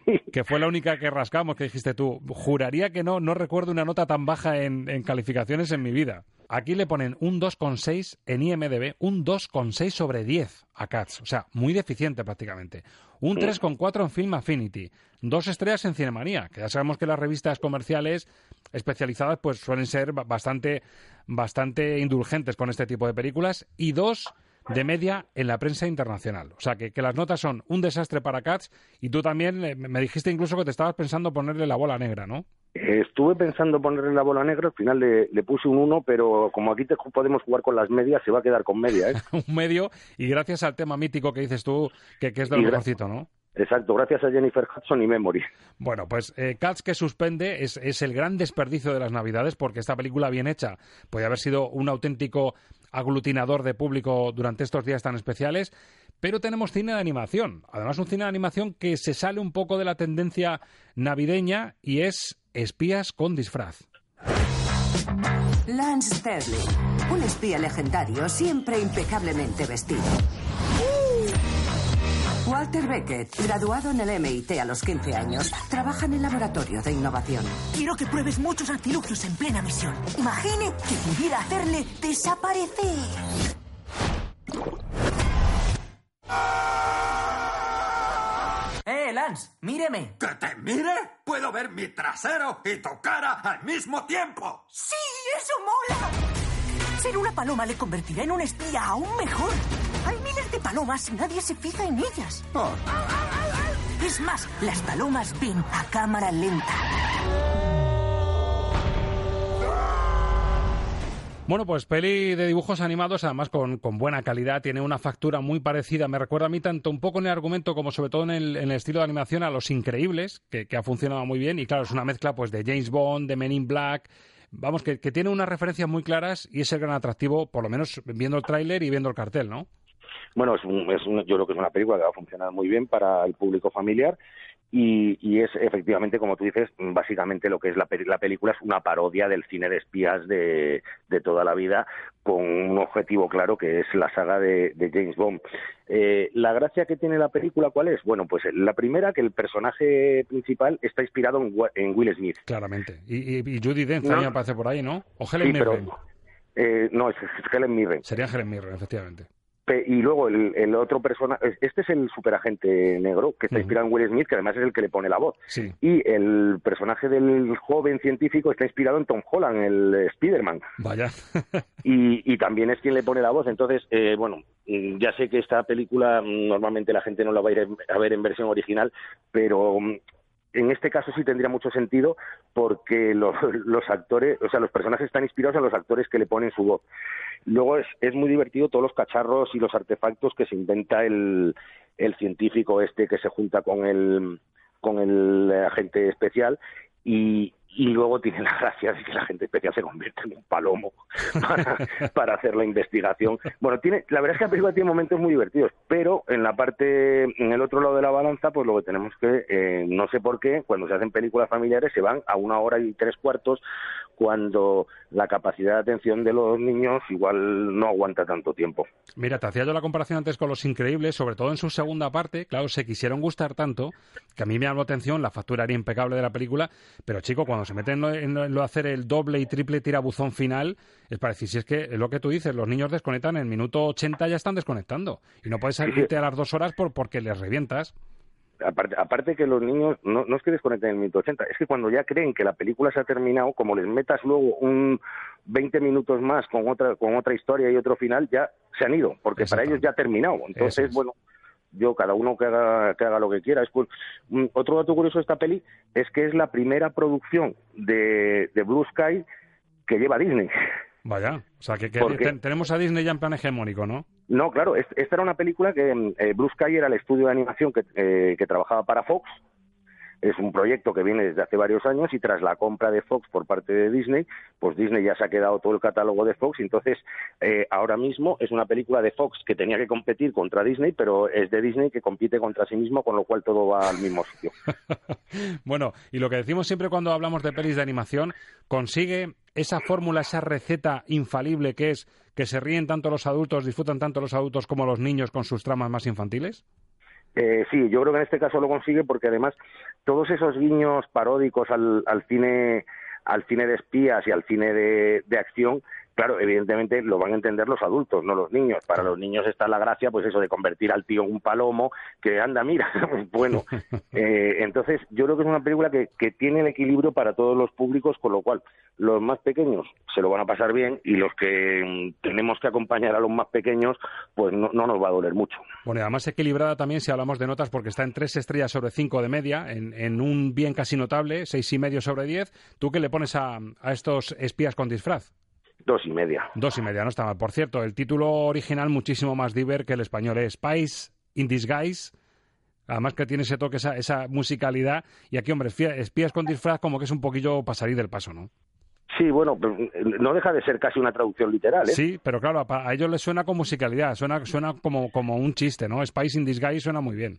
que fue la única que rascamos, que dijiste tú. Juraría que no, no recuerdo una nota tan baja en, en calificaciones en mi vida. Aquí le ponen un 2,6 en IMDB, un 2,6 sobre 10 a Cats, o sea, muy deficiente prácticamente. Un 3,4 en Film Affinity, dos estrellas en Cinemanía, que ya sabemos que las revistas comerciales especializadas pues suelen ser bastante, bastante indulgentes con este tipo de películas, y dos de media en la prensa internacional. O sea, que, que, las notas son un desastre para Cats y tú también eh, me dijiste incluso que te estabas pensando ponerle la bola negra, ¿no? Estuve pensando ponerle la bola negra, al final le, le puse un 1, pero como aquí te podemos jugar con las medias, se va a quedar con media. ¿eh? un medio, y gracias al tema mítico que dices tú, que, que es de lo mejorcito, ¿no? Exacto, gracias a Jennifer Hudson y Memory. Bueno, pues eh, Cats que suspende es, es, el gran desperdicio de las Navidades porque esta película bien hecha puede haber sido un auténtico aglutinador de público durante estos días tan especiales, pero tenemos cine de animación. Además, un cine de animación que se sale un poco de la tendencia navideña y es espías con disfraz. Lance Sterling, un espía legendario siempre impecablemente vestido. Walter Beckett, graduado en el MIT a los 15 años, trabaja en el laboratorio de innovación. Quiero que pruebes muchos artilugios en plena misión. Imagine que pudiera hacerle desaparecer. ¡Eh, Lance! ¡Míreme! ¿Que te mire? Puedo ver mi trasero y tu cara al mismo tiempo. ¡Sí! ¡Eso mola! Ser una paloma le convertirá en un espía aún mejor. Hay miles de palomas y nadie se fija en ellas. Oh. Es más, las palomas ven a cámara lenta. Bueno, pues peli de dibujos animados, además con, con, buena calidad, tiene una factura muy parecida. Me recuerda a mí tanto un poco en el argumento como sobre todo en el, en el estilo de animación a Los Increíbles, que, que, ha funcionado muy bien. Y claro, es una mezcla pues de James Bond, de Men in Black. Vamos, que, que tiene unas referencias muy claras y es el gran atractivo, por lo menos viendo el tráiler y viendo el cartel, ¿no? Bueno, es, un, es un, yo creo que es una película que va a funcionar muy bien para el público familiar y, y, es efectivamente, como tú dices, básicamente lo que es la, la, película es una parodia del cine de espías de, de, toda la vida, con un objetivo claro que es la saga de, de James Bond. Eh, la gracia que tiene la película, ¿cuál es? Bueno, pues la primera, que el personaje principal está inspirado en, en Will Smith. Claramente. Y, y, y Judy Dench no. también aparece por ahí, ¿no? O Helen sí, Mirren. Pero, eh, no, es, es Helen Mirren. Sería Helen Mirren, efectivamente y luego el, el otro personaje, este es el superagente negro, que está inspirado en Will Smith, que además es el que le pone la voz. Sí. Y el personaje del joven científico está inspirado en Tom Holland, el Spider-Man. Vaya. y, y también es quien le pone la voz. Entonces, eh, bueno, ya sé que esta película normalmente la gente no la va a ir a ver en versión original, pero en este caso sí tendría mucho sentido porque los, los, actores, o sea, los personajes están inspirados en los actores que le ponen su voz. Luego es, es muy divertido todos los cacharros y los artefactos que se inventa el, el científico este que se junta con el, con el agente especial y, y luego tiene la gracia de que la gente especial se convierte en un palomo para, hacer la investigación. Bueno, tiene, la verdad es que la película tiene momentos muy divertidos, pero en la parte, en el otro lado de la balanza, pues lo que tenemos que, eh, no sé por qué, cuando se hacen películas familiares se van a una hora y tres cuartos cuando la capacidad de atención de los niños igual no aguanta tanto tiempo. Mira, te hacía yo la comparación antes con Los Increíbles, sobre todo en su segunda parte, claro, se quisieron gustar tanto que a mí me llamó atención, la factura era impecable de la película, pero chico, cuando se meten en lo, hacer el doble y triple tirabuzón final, es para decir, si es que es lo que tú dices, los niños desconectan en el minuto 80 ya están desconectando y no puedes salirte a las dos horas por, porque les revientas aparte, aparte que los niños no, no es que desconecten el minuto 80, es que cuando ya creen que la película se ha terminado, como les metas luego un 20 minutos más con otra con otra historia y otro final, ya se han ido, porque para ellos ya ha terminado. Entonces, bueno, yo cada uno que haga, que haga lo que quiera. Es, pues, otro dato curioso de esta peli es que es la primera producción de, de Blue Sky que lleva Disney. Vaya, o sea, que, tenemos a Disney ya en plan hegemónico, ¿no? No, claro, esta era una película que mm, eh, Blue Sky era el estudio de animación que, eh, que trabajaba para Fox es un proyecto que viene desde hace varios años y tras la compra de Fox por parte de Disney, pues Disney ya se ha quedado todo el catálogo de Fox. Entonces, eh, ahora mismo es una película de Fox que tenía que competir contra Disney, pero es de Disney que compite contra sí mismo, con lo cual todo va al mismo sitio. bueno, y lo que decimos siempre cuando hablamos de pelis de animación, consigue esa fórmula, esa receta infalible que es que se ríen tanto los adultos, disfrutan tanto los adultos como los niños con sus tramas más infantiles? Eh, sí, yo creo que en este caso lo consigue porque además todos esos guiños paródicos al, al cine al cine de espías y al cine de, de acción claro, evidentemente lo van a entender los adultos, no los niños. Para los niños está la gracia, pues eso de convertir al tío en un palomo, que anda, mira, bueno. Eh, entonces, yo creo que es una película que, que tiene el equilibrio para todos los públicos, con lo cual los más pequeños se lo van a pasar bien y los que mm, tenemos que acompañar a los más pequeños, pues no, nos va a doler mucho. Bueno, y además equilibrada también si hablamos de notas, porque está en tres estrellas sobre cinco de media, en, en un bien casi notable, seis y medio sobre diez. ¿Tú qué le pones a, a estos espías con disfraz? Dos y media. Dos y media, no está mal. Por cierto, el título original muchísimo más diver que el español es Spice in Disguise. Además que tiene ese toque, esa, esa musicalidad. Y aquí, hombre, espías con disfraz como que es un poquillo pasarí del paso, ¿no? Sí, bueno, no deja de ser casi una traducción literal, ¿eh? Sí, pero claro, a, ellos les suena con musicalidad, suena, suena como, como un chiste, ¿no? Spice in Disguise suena muy bien.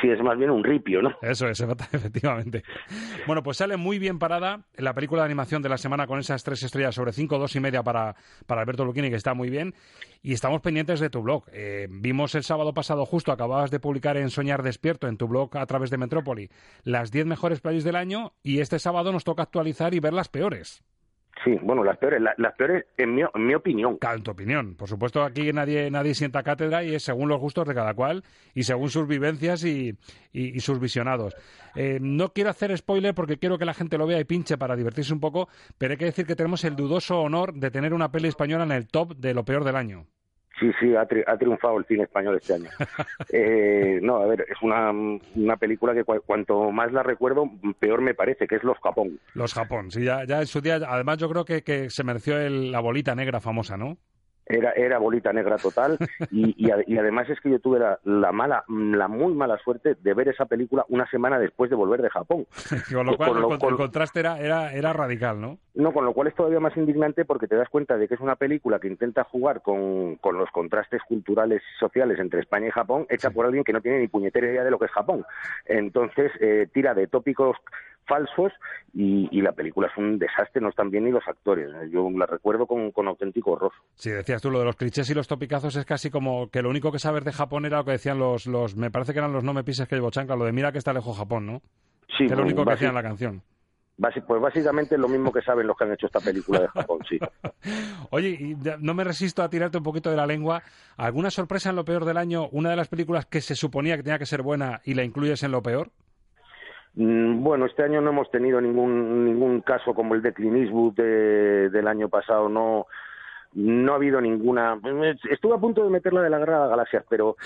Sí, es más bien un ripio, ¿no? Eso es, efectivamente. Bueno, pues sale muy bien parada la película de animación de la semana con esas tres estrellas sobre cinco, dos y media para, para Alberto Luquini, que está muy bien. Y estamos pendientes de tu blog. Eh, vimos el sábado pasado, justo acababas de publicar en Soñar Despierto, en tu blog a través de Metrópoli, las diez mejores playas del año y este sábado nos toca actualizar y ver las peores. Sí, bueno, las peores, las peores en mi, en mi opinión. En tu opinión. Por supuesto, aquí nadie, nadie sienta cátedra y es según los gustos de cada cual y según sus vivencias y, y, sus visionados. Eh, no quiero hacer spoiler porque quiero que la gente lo vea y pinche para divertirse un poco, pero hay que decir que tenemos el dudoso honor de tener una peli española en el top de lo peor del año. Sí, sí, ha, triunfado el cine español este año. eh, no, a ver, es una, una película que cuanto más la recuerdo, peor me parece, que es Los Japón. Los Japón, sí, ya, ya en su día, además yo creo que, que se mereció el, la bolita negra famosa, ¿no? Era, era bolita negra total y, y, además es que yo tuve la, mala, la muy mala suerte de ver esa película una semana después de volver de Japón. con lo cual el, contraste era, era, era radical, ¿no? No, con lo cual es todavía más indignante porque te das cuenta de que es una película que intenta jugar con, con los contrastes culturales y sociales entre España y Japón, hecha por alguien que no tiene ni puñetera idea de lo que es Japón. Entonces, eh, tira de tópicos falsos y, la película es un desastre, no están bien ni los actores. Yo la recuerdo con, con auténtico horror. Sí, decías tú, lo de los clichés y los topicazos es casi como que lo único que sabes de Japón era lo que decían los, los me parece que eran los no me pises que llevo chancla, lo de mira que está lejos Japón, ¿no? Sí. Que es lo único que hacían la canción. Pues básicamente es lo mismo que saben los que han hecho esta película de Japón, sí. Oye, y no me resisto a tirarte un poquito de la lengua. ¿Alguna sorpresa en lo peor del año? ¿Una de las películas que se suponía que tenía que ser buena y la incluyes en lo peor? Mm, bueno, este año no hemos tenido ningún ningún caso como el de Clint Eastwood del año pasado, no no ha habido ninguna. Estuve a punto de meterla de la guerra de las galaxias, pero,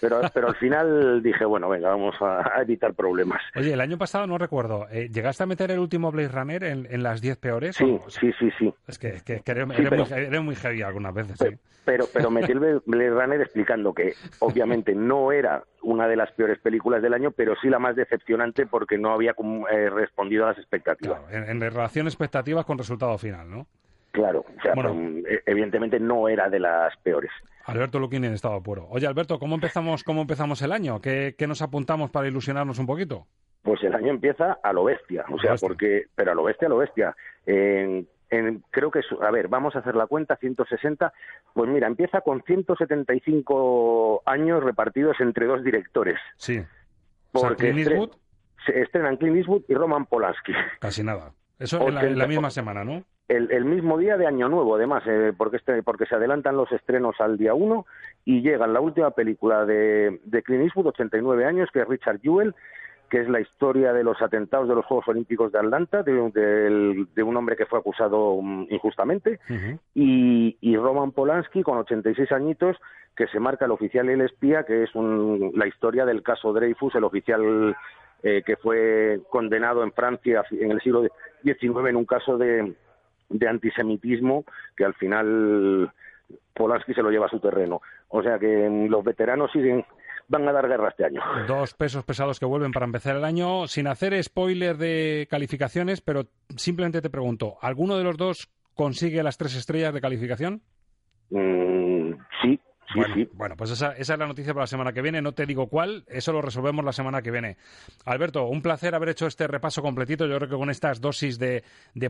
pero, pero al final dije, bueno, venga, vamos a, evitar problemas. Oye, el año pasado no recuerdo, eh, ¿llegaste a meter el último Blade Runner en, las 10 peores? Sí, sí, sí, sí. Es que, que, eres, muy, muy, heavy algunas veces. Pero, pero, pero metí el Blade Runner explicando que obviamente no era una de las peores películas del año, pero sí la más decepcionante porque no había eh, respondido a las expectativas. en, en relación expectativas con resultado final, ¿no? Claro, o sea, pues, e, evidentemente no era de las peores. Alberto Luquín en estado puro. Oye, Alberto, ¿cómo empezamos, cómo empezamos el año? ¿Qué, nos apuntamos para ilusionarnos un poquito? Pues el año empieza a lo bestia, o sea, porque, pero a lo bestia, a lo bestia. En, creo que, a ver, vamos a hacer la cuenta, 160, pues mira, empieza con 175 años repartidos entre dos directores. Sí. Porque o Eastwood? Se estrenan Clint Eastwood y Roman Polanski. Casi nada. Eso en la misma semana, ¿no? el, mismo día de Año Nuevo, además, eh, porque, este, porque se adelantan los estrenos al día 1 y llega la última película de, de Clint Eastwood, 89 años, que es Richard Jewell, que es la historia de los atentados de los Juegos Olímpicos de Atlanta, de, un hombre que fue acusado mm, injustamente, y, Roman Polanski, con 86 añitos, que se marca el oficial y el espía, que es la historia del caso Dreyfus, el oficial eh, que fue condenado en Francia en el siglo XIX en un caso de, de antisemitismo que al final Polanski se lo lleva a su terreno. O sea que los veteranos siguen van a dar guerra este año. Dos pesos pesados que vuelven para empezar el año, sin hacer spoiler de calificaciones, pero simplemente te pregunto, ¿alguno de los dos consigue las tres estrellas de calificación? Mm, sí, bueno, pues esa, es la noticia para la semana que viene. No te digo cuál, eso lo resolvemos la semana que viene. Alberto, un placer haber hecho este repaso completito. Yo creo que con estas dosis de,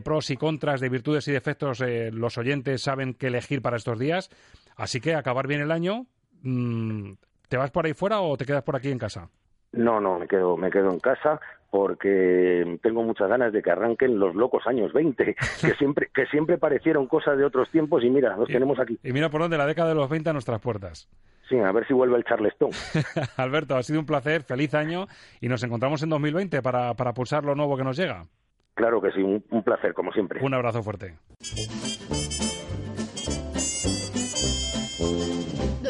pros y contras, de virtudes y defectos, eh, los oyentes saben qué elegir para estos días. Así que acabar bien el año. Mm, ¿Te vas por ahí fuera o te quedas por aquí en casa? No, no, me quedo, me quedo en casa porque tengo muchas ganas de que arranquen los locos años 20, que siempre, que siempre parecieron cosas de otros tiempos y mira, los tenemos aquí. Y mira por dónde, la década de los 20 a nuestras puertas. Sí, a ver si vuelve el Charleston. Alberto, ha sido un placer, feliz año y nos encontramos en 2020 para, para pulsar lo nuevo que nos llega. Claro que sí, un placer, como siempre. Un abrazo fuerte.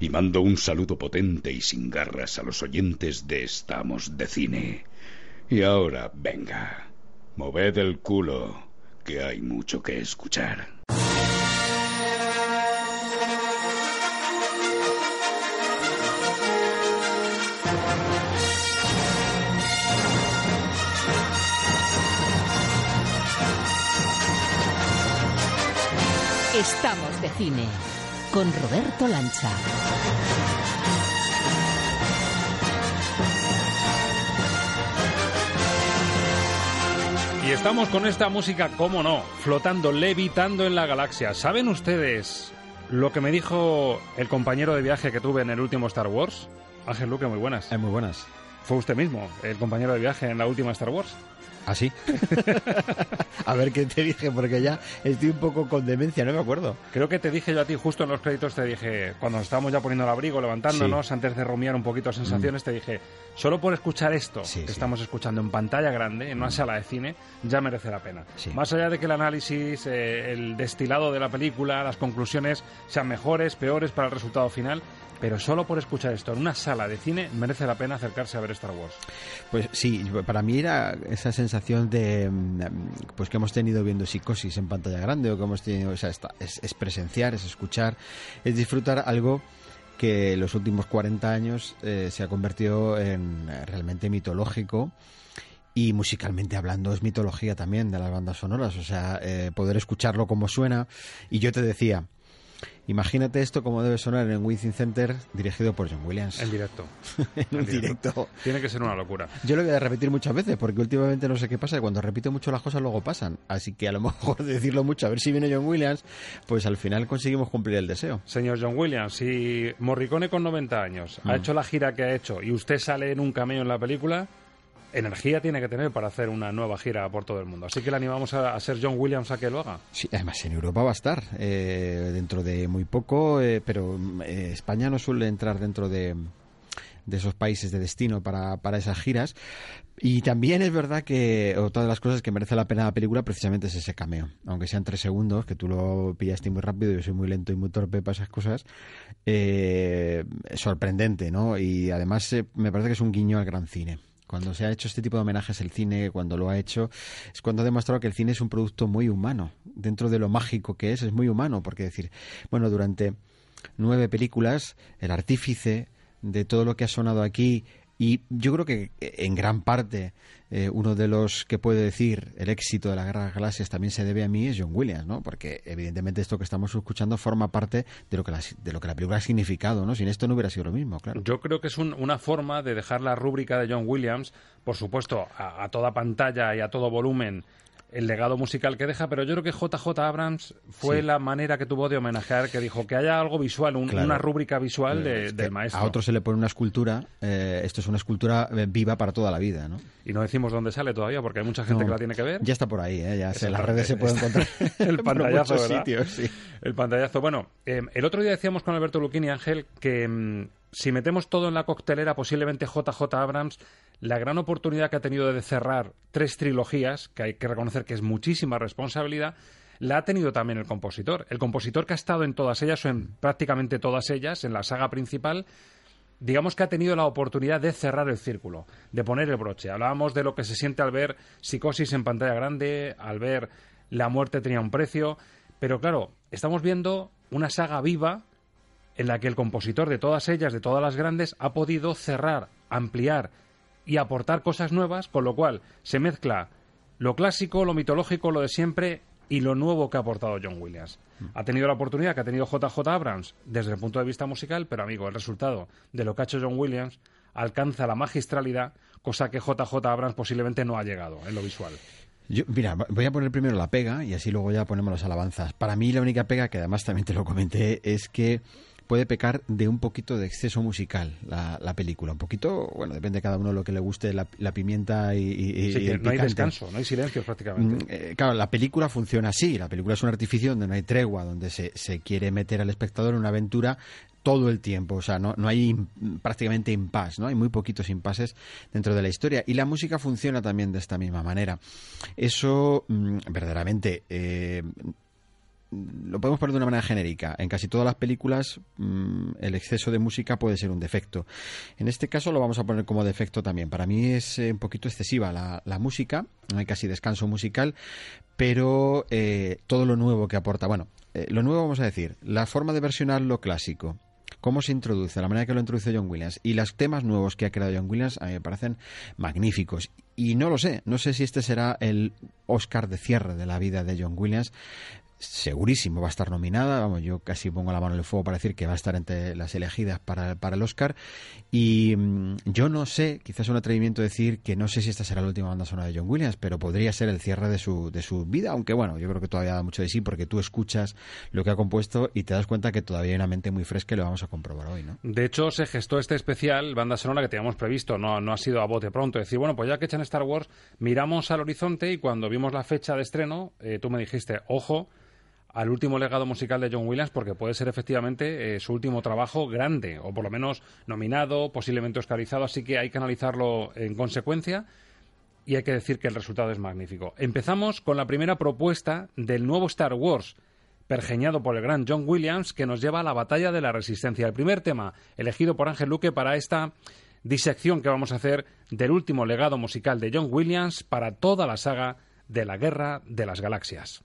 y mando un saludo potente y sin garras a los oyentes de Estamos de Cine. Y ahora, venga, moved el culo, que hay mucho que escuchar. Estamos de cine con Roberto Lancha. Y estamos con esta música, cómo no, flotando, levitando en la galaxia. ¿Saben ustedes lo que me dijo el compañero de viaje que tuve en el último Star Wars? Ángel Luque, muy buenas. Eh, muy buenas. Fue usted mismo, el compañero de viaje en la última Star Wars. ¿Ah, sí? a ver qué te dije, porque ya estoy un poco con demencia, no me acuerdo. Creo que te dije yo a ti, justo en los créditos, te dije, cuando nos estábamos ya poniendo el abrigo, levantándonos, antes de rumiar un poquito sensaciones, mm. te dije, solo por escuchar esto que estamos escuchando en pantalla grande, en una sala de cine, ya merece la pena. Más allá de que el análisis, eh, el destilado de la película, las conclusiones sean mejores, peores para el resultado final, pero solo por escuchar esto en una sala de cine merece la pena acercarse a ver Star Wars. Pues sí, para mí era esa sensación de mm, pues que hemos tenido viendo psicosis en pantalla grande o que hemos tenido, o sea, es, presenciar, es escuchar, es disfrutar algo que los últimos 40 años eh, se ha convertido en realmente mitológico y musicalmente hablando es mitología también de las bandas sonoras, o sea, eh, poder escucharlo como suena. Y yo te decía, Imagínate esto como debe sonar en Wizzing Center dirigido por John Williams. En directo. en, un directo. Tiene que ser una locura. Yo lo voy a repetir muchas veces porque últimamente no sé qué pasa. Cuando repito mucho las cosas luego pasan. Así que a lo mejor decirlo mucho, a ver si viene John Williams, pues al final conseguimos cumplir el deseo. Señor John Williams, si Morricone con 90 años ha Mm. hecho la gira que ha hecho y usted sale en un cameo en la película, energía tiene que tener para hacer una nueva gira por todo el mundo. Así que le animamos a, ser John Williams a que lo haga. Sí, además en Europa va a estar eh, dentro de muy poco, eh, pero eh, España no suele entrar dentro de, esos países de destino para, esas giras. Y también es verdad que otra de las cosas que merece la pena la película precisamente es ese cameo. Aunque sean tres segundos, que tú lo pillaste muy rápido, yo soy muy lento y muy torpe para esas cosas, sorprendente, ¿no? Y además me parece que es un guiño al gran cine. Cuando se ha hecho este tipo de homenajes el cine, cuando lo ha hecho, es cuando ha demostrado que el cine es un producto muy humano. Dentro de lo mágico que es, es muy humano, porque decir, bueno, durante nueve películas, el artífice de todo lo que ha sonado aquí, y yo creo que eh, en gran parte eh, uno de los que puede decir el éxito de la Guerra de las también se debe a mí es John Williams, ¿no? Porque evidentemente esto que estamos escuchando forma parte de lo que la, de lo que la película ha significado, ¿no? Sin esto no hubiera sido lo mismo, claro. Yo creo que es un- una forma de dejar la rúbrica de John Williams, por supuesto, a toda pantalla y a todo volumen, el legado musical que deja, pero yo creo que JJ Abrams fue Sí. la manera que tuvo de homenajear, que dijo que haya algo visual, un- Claro. una rúbrica visual de- del maestro. A otro se le pone una escultura, eh, esto es una escultura eh, viva para toda la vida, ¿no? Y no decimos dónde sale todavía, porque hay mucha gente No, que la tiene que ver. Ya está por ahí, ¿eh? ya sé, las redes se puede encontrar el pantallazo, ¿verdad? sitios, sí. El pantallazo. Bueno, eh, el otro día decíamos con Alberto Luquini, Ángel, que mm, si metemos todo en la coctelera, posiblemente JJ Abrams, la gran oportunidad que ha tenido de cerrar tres trilogías, que hay que reconocer que es muchísima responsabilidad, la ha tenido también el compositor. El compositor que ha estado en todas ellas, o en prácticamente todas ellas, en la saga principal, digamos que ha tenido la oportunidad de cerrar el círculo, de poner el broche. Hablábamos de lo que se siente al ver psicosis en pantalla grande, al ver la muerte tenía un precio, pero claro, estamos viendo una saga viva en la que el compositor de todas ellas, de todas las grandes, ha podido cerrar, ampliar y aportar cosas nuevas, con lo cual se mezcla lo clásico, lo mitológico, lo de siempre y lo nuevo que ha aportado John Williams. Ha tenido la oportunidad que ha tenido JJ Abrams desde el punto de vista musical, pero amigo, el resultado de lo que ha hecho John Williams alcanza la magistralidad, cosa que JJ Abrams posiblemente no ha llegado en lo visual. Yo, mira, voy a poner primero la pega y así luego ya ponemos las alabanzas. Para mí la única pega, que además también te lo comenté, es que puede pecar de un poquito de exceso musical la, la película. Un poquito, bueno, depende de cada uno lo que le guste la, la pimienta y, y- Sí, y el no hay descanso, no hay silencios prácticamente. Mm, eh, claro, la película funciona así. La película es un artificio donde no hay tregua, donde se, se quiere meter al espectador en una aventura todo el tiempo. O sea, no, no hay prácticamente impasse, ¿no? Hay muy poquitos impases dentro de la historia. Y la música funciona también de esta misma manera. Eso, mm, verdaderamente, eh, lo podemos poner de una manera genérica. En casi todas las películas mm, el exceso de música puede ser un defecto. En este caso lo vamos a poner como defecto también. Para mí es eh, un poquito excesiva la, la música, no hay casi descanso musical, pero eh, todo lo nuevo que aporta, bueno, eh, lo nuevo vamos a decir, la forma de versionar lo clásico, cómo se introduce, la manera que lo introduce John Williams y los temas nuevos que ha creado John Williams a mí me parecen magníficos. Y no lo sé, no sé si este será el Oscar de cierre de la vida de John Williams. Segurísimo va a estar nominada, vamos, yo casi pongo la mano en el fuego para decir que va a estar entre las elegidas para, para el Oscar. Y mm, yo no sé, quizás es un atrevimiento decir que no sé si esta será la última banda sonora de John Williams, pero podría ser el cierre de su, de su vida, aunque bueno, yo creo que todavía da mucho de sí porque tú escuchas lo que ha compuesto y te das cuenta que todavía hay una mente muy fresca y lo vamos a comprobar hoy, ¿no? De hecho, se gestó este especial, banda sonora que teníamos previsto, no, no ha sido a bote pronto. Decir, bueno, pues ya que echan Star Wars, miramos al horizonte y cuando vimos la fecha de estreno, eh, tú me dijiste, ojo, al último legado musical de John Williams, porque puede ser efectivamente eh, su último trabajo grande, o por lo menos nominado, posiblemente oscarizado, así que hay que analizarlo en consecuencia y hay que decir que el resultado es magnífico. Empezamos con la primera propuesta del nuevo Star Wars, pergeñado por el gran John Williams, que nos lleva a la batalla de la resistencia. El primer tema elegido por Ángel Luque para esta disección que vamos a hacer del último legado musical de John Williams para toda la saga de la Guerra de las Galaxias.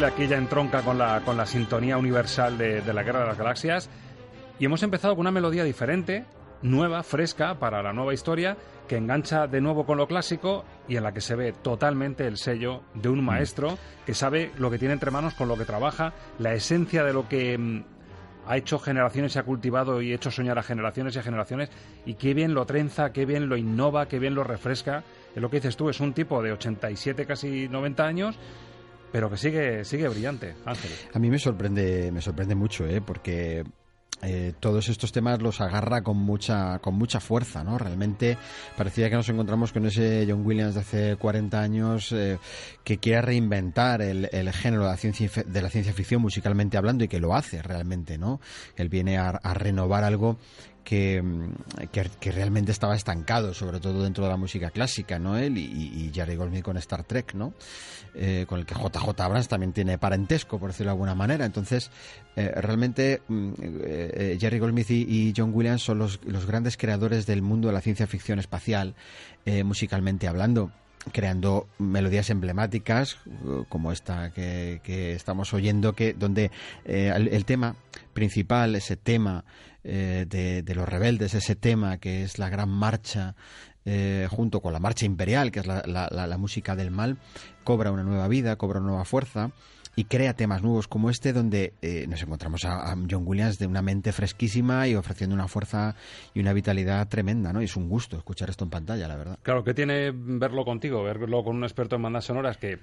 Reconocible. Aquí ya entronca con la, con la sintonía universal de, de la Guerra de las Galaxias. Y hemos empezado con una melodía diferente, nueva, fresca, para la nueva historia, que engancha de nuevo con lo clásico y en la que se ve totalmente el sello de un maestro que sabe lo que tiene entre manos, con lo que trabaja, la esencia de lo que mm, ha hecho generaciones y ha cultivado y hecho soñar a generaciones y a generaciones y qué bien lo trenza, qué bien lo innova, qué bien lo refresca. Es lo que dices tú, es un tipo de 87, casi 90 años pero que sigue sigue brillante, Ángel. A mí me sorprende me sorprende mucho, ¿eh? porque eh, todos estos temas los agarra con mucha con mucha fuerza, ¿no? Realmente parecía que nos encontramos con ese John Williams de hace 40 años eh, que quiere reinventar el, el, género de la, ciencia, de la ciencia ficción musicalmente hablando y que lo hace realmente, ¿no? Él viene a, a renovar algo que, que, que, realmente estaba estancado, sobre todo dentro de la música clásica, ¿no? Él y, Jerry Goldsmith con Star Trek, ¿no? Eh, con el que JJ Abrams también tiene parentesco, por decirlo de alguna manera. Entonces, eh, realmente eh, Jerry Goldsmith y, John Williams son los, los, grandes creadores del mundo de la ciencia ficción espacial, musicalmente hablando creando melodías emblemáticas como esta que, estamos oyendo que donde el, tema principal ese tema eh, de, de, los rebeldes ese tema que es la gran marcha eh, junto con la marcha imperial que es la, la, la, la música del mal cobra una nueva vida cobra una nueva fuerza y crea temas nuevos como este donde eh, nos encontramos a, John Williams de una mente fresquísima y ofreciendo una fuerza y una vitalidad tremenda, ¿no? Y es un gusto escuchar esto en pantalla, la verdad. Claro, que tiene verlo contigo, verlo con un experto en bandas sonoras que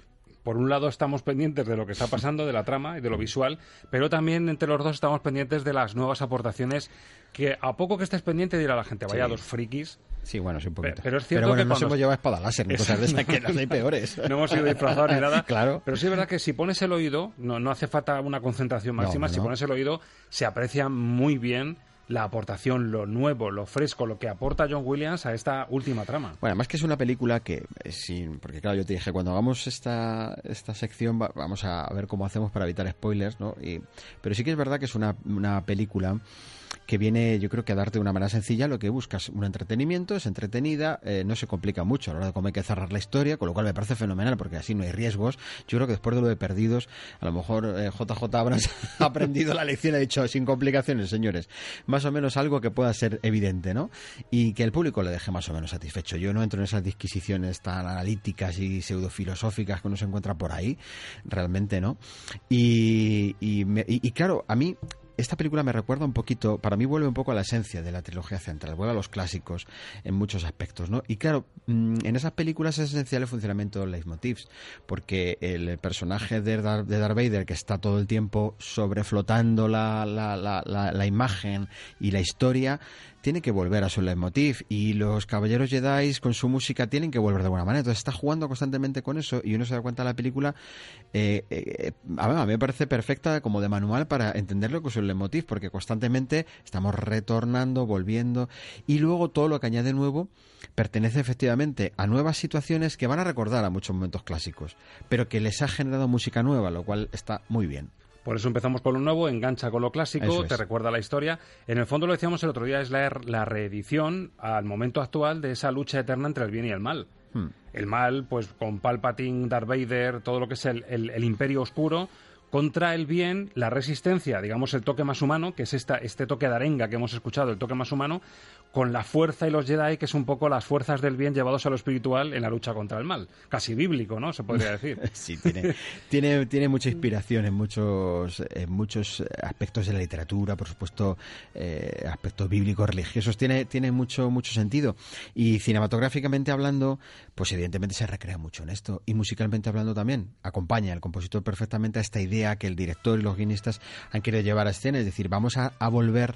por un lado estamos pendientes de lo que está pasando, de la trama y de lo visual, pero también entre los dos estamos pendientes de las nuevas aportaciones que a poco que estés pendiente dirá la gente, vaya sí. dos frikis. Sí, bueno, sí, un poquito. Pero, pero es cierto pero bueno, que no cuando... hemos llevado espada láser, ni cosas de esas que las hay peores. no hemos sido disfrazados ni nada. claro. Pero sí es verdad que si pones el oído, no, no hace falta una concentración máxima, no, no. si pones el oído, se aprecia muy bien la aportación, lo nuevo, lo fresco, lo que aporta John Williams a esta última trama. Bueno, además que es una película que, eh, sin, porque claro, yo te dije, cuando hagamos esta, esta sección va, vamos a ver cómo hacemos para evitar spoilers, ¿no? Y, pero sí que es verdad que es una, una película que viene, yo creo que a darte de una manera sencilla lo que buscas, un entretenimiento, es entretenida, eh, no se complica mucho a la hora de cómo hay que cerrar la historia, con lo cual me parece fenomenal porque así no hay riesgos. Yo creo que después de lo de Perdidos, a lo mejor eh, JJ Abrams ha aprendido la lección ha dicho sin complicaciones, señores. Más o menos algo que pueda ser evidente, ¿no? Y que el público le deje más o menos satisfecho. Yo no entro en esas disquisiciones tan analíticas y pseudofilosóficas que uno se encuentra por ahí, realmente no. Y, me, y claro, a mí esta película me recuerda un poquito, para mí vuelve un poco a la esencia de la trilogía central, vuelve a los clásicos en muchos aspectos, ¿no? Y claro, mm, en esas películas es esencial el funcionamiento de los leitmotivs, porque el personaje de Darth, de Darth Vader, que está todo el tiempo sobreflotando la, la, la, la imagen y la historia, tiene que volver a su leitmotiv y los caballeros Jedi con su música tienen que volver de buena manera. Entonces está jugando constantemente con eso y uno se da cuenta de la película. Eh, eh, a, mí me parece perfecta como de manual para entenderlo con su leitmotiv porque constantemente estamos retornando, volviendo y luego todo lo que añade nuevo pertenece efectivamente a nuevas situaciones que van a recordar a muchos momentos clásicos, pero que les ha generado música nueva, lo cual está muy bien. Por eso empezamos con lo nuevo, engancha con lo clásico, es. te recuerda la historia. En el fondo lo decíamos el otro día, es la, la, reedición al momento actual de esa lucha eterna entre el bien y el mal. Hmm. El mal, pues con Palpatine, Darth Vader, todo lo que es el, el, el imperio oscuro, contra el bien, la resistencia, digamos el toque más humano, que es esta, este toque de arenga que hemos escuchado, el toque más humano, con la fuerza y los Jedi, que es un poco las fuerzas del bien llevados a lo espiritual en la lucha contra el mal. Casi bíblico, ¿no? Se podría decir. sí, tiene, tiene, tiene, mucha inspiración en muchos, en muchos aspectos de la literatura, por supuesto, eh, aspectos bíblicos, religiosos, tiene, tiene mucho, mucho sentido. Y cinematográficamente hablando, pues evidentemente se recrea mucho en esto. Y musicalmente hablando también, acompaña al compositor perfectamente a esta idea que el director y los guionistas han querido llevar a escena, es decir, vamos a, a volver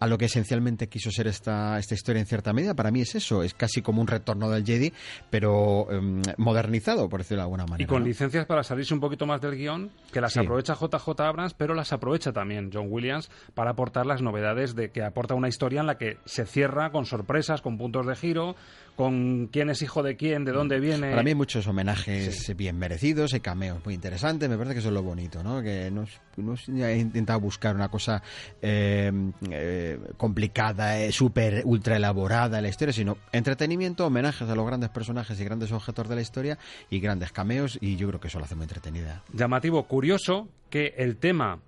a lo que esencialmente quiso ser esta, esta historia en cierta medida. Para mí es eso, es casi como un retorno del Jedi, pero em, modernizado, por decirlo de alguna manera. Y con licencias para salirse un poquito más del guion, que las aprovecha JJ Abrams, pero las aprovecha también John Williams para aportar las novedades de que aporta una historia en la que se cierra con sorpresas, con puntos de giro, con quién es hijo de quién, de dónde viene. Para mí hay muchos homenajes bien merecidos, hay cameos muy interesantes, me parece que eso es lo bonito, ¿no? Que no, no he intentado buscar una cosa eh, eh, complicada, eh, súper, ultra elaborada en la historia, sino entretenimiento, homenajes a los grandes personajes y grandes objetos de la historia y grandes cameos y yo creo que eso lo hace muy entretenida. Llamativo, curioso que el tema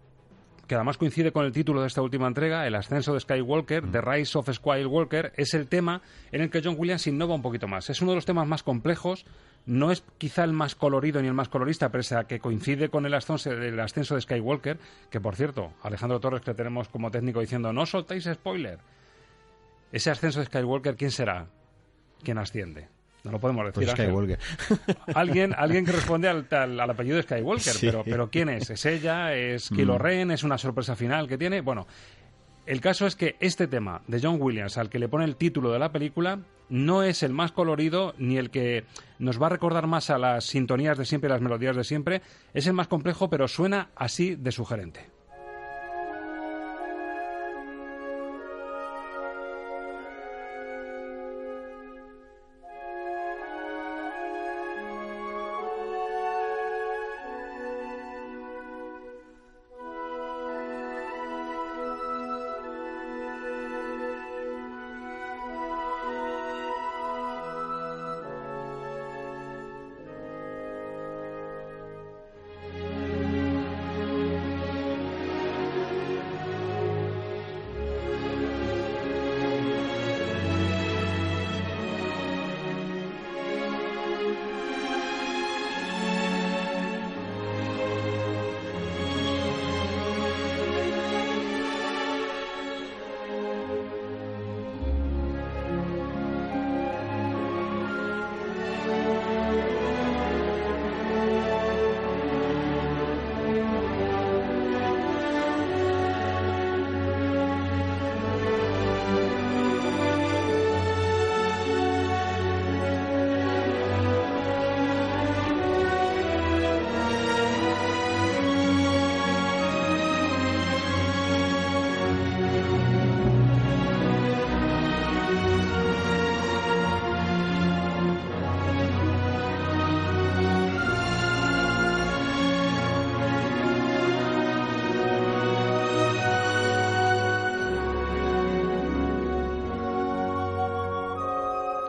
que además coincide con el título de esta última entrega, El ascenso de Skywalker, The Rise of Skywalker, es el tema en el que John Williams innova un poquito más. Es uno de los temas más complejos, no es quizá el más colorido ni el más colorista, pese a que coincide con el ascenso, el ascenso de Skywalker, que por cierto, Alejandro Torres, que tenemos como técnico diciendo, no soltéis spoiler. Ese ascenso de Skywalker, ¿quién será? ¿Quién asciende? No lo podemos decir. Pues Skywalker. Alguien, alguien que responde al, al, apellido de Skywalker, pero, pero ¿quién es? ¿Es ella? ¿Es Kylo mm. Ren? ¿Es una sorpresa final que tiene? Bueno, el caso es que este tema de John Williams, al que le pone el título de la película, no es el más colorido ni el que nos va a recordar más a las sintonías de siempre y las melodías de siempre. Es el más complejo, pero suena así de sugerente.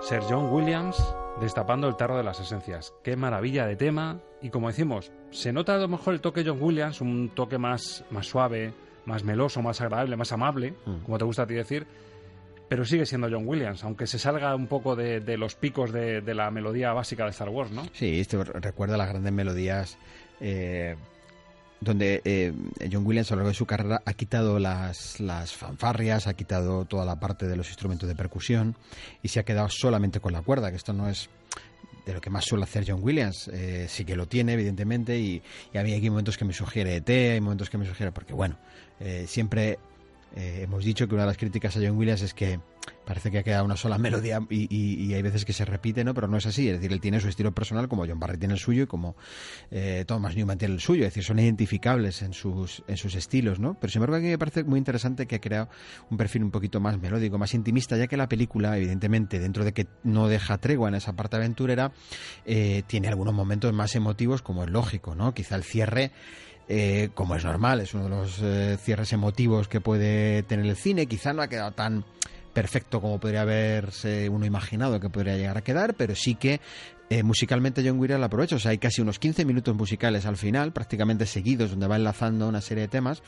Ser John Williams destapando el tarro de las esencias. Qué maravilla de tema. Y como decimos, se nota a lo mejor el toque John Williams, un toque más, más suave, más meloso, más agradable, más amable, mm. como te gusta a ti decir. Pero sigue siendo John Williams, aunque se salga un poco de, los picos de, la melodía básica de Star Wars, ¿no? Sí, esto recuerda las grandes melodías eh, donde eh, John Williams a lo largo de su carrera ha quitado las, las fanfarrias, ha quitado toda la parte de los instrumentos de percusión y se ha quedado solamente con la cuerda, que esto no es de lo que más suele hacer John Williams. Eh, sí que lo tiene, evidentemente, y, y a hay momentos que me sugiere ET, hay momentos que me sugiere, porque bueno, eh, siempre hemos dicho que una de las críticas a John Williams es que parece que ha quedado una sola melodía y, hay veces que se repite, ¿no? Pero no es así. Es decir, él tiene su estilo personal, como John Barry tiene el suyo y como eh, Thomas Newman tiene el suyo. Es decir, son identificables en sus, en sus estilos, ¿no? Pero sin embargo, aquí me parece muy interesante que ha creado un perfil un poquito más melódico, más intimista, ya que la película, evidentemente, dentro de que no deja tregua en esa parte aventurera, eh, tiene algunos momentos más emotivos, como es lógico, ¿no? Quizá el cierre. Eh, como es normal, es uno de los eh, cierres emotivos que puede tener el cine. Quizá no ha quedado tan perfecto como podría haberse uno imaginado que podría llegar a quedar, pero sí que eh, musicalmente John Williams aprovecha, o sea, hay casi unos 15 minutos musicales al final, prácticamente seguidos, donde va enlazando una serie de temas.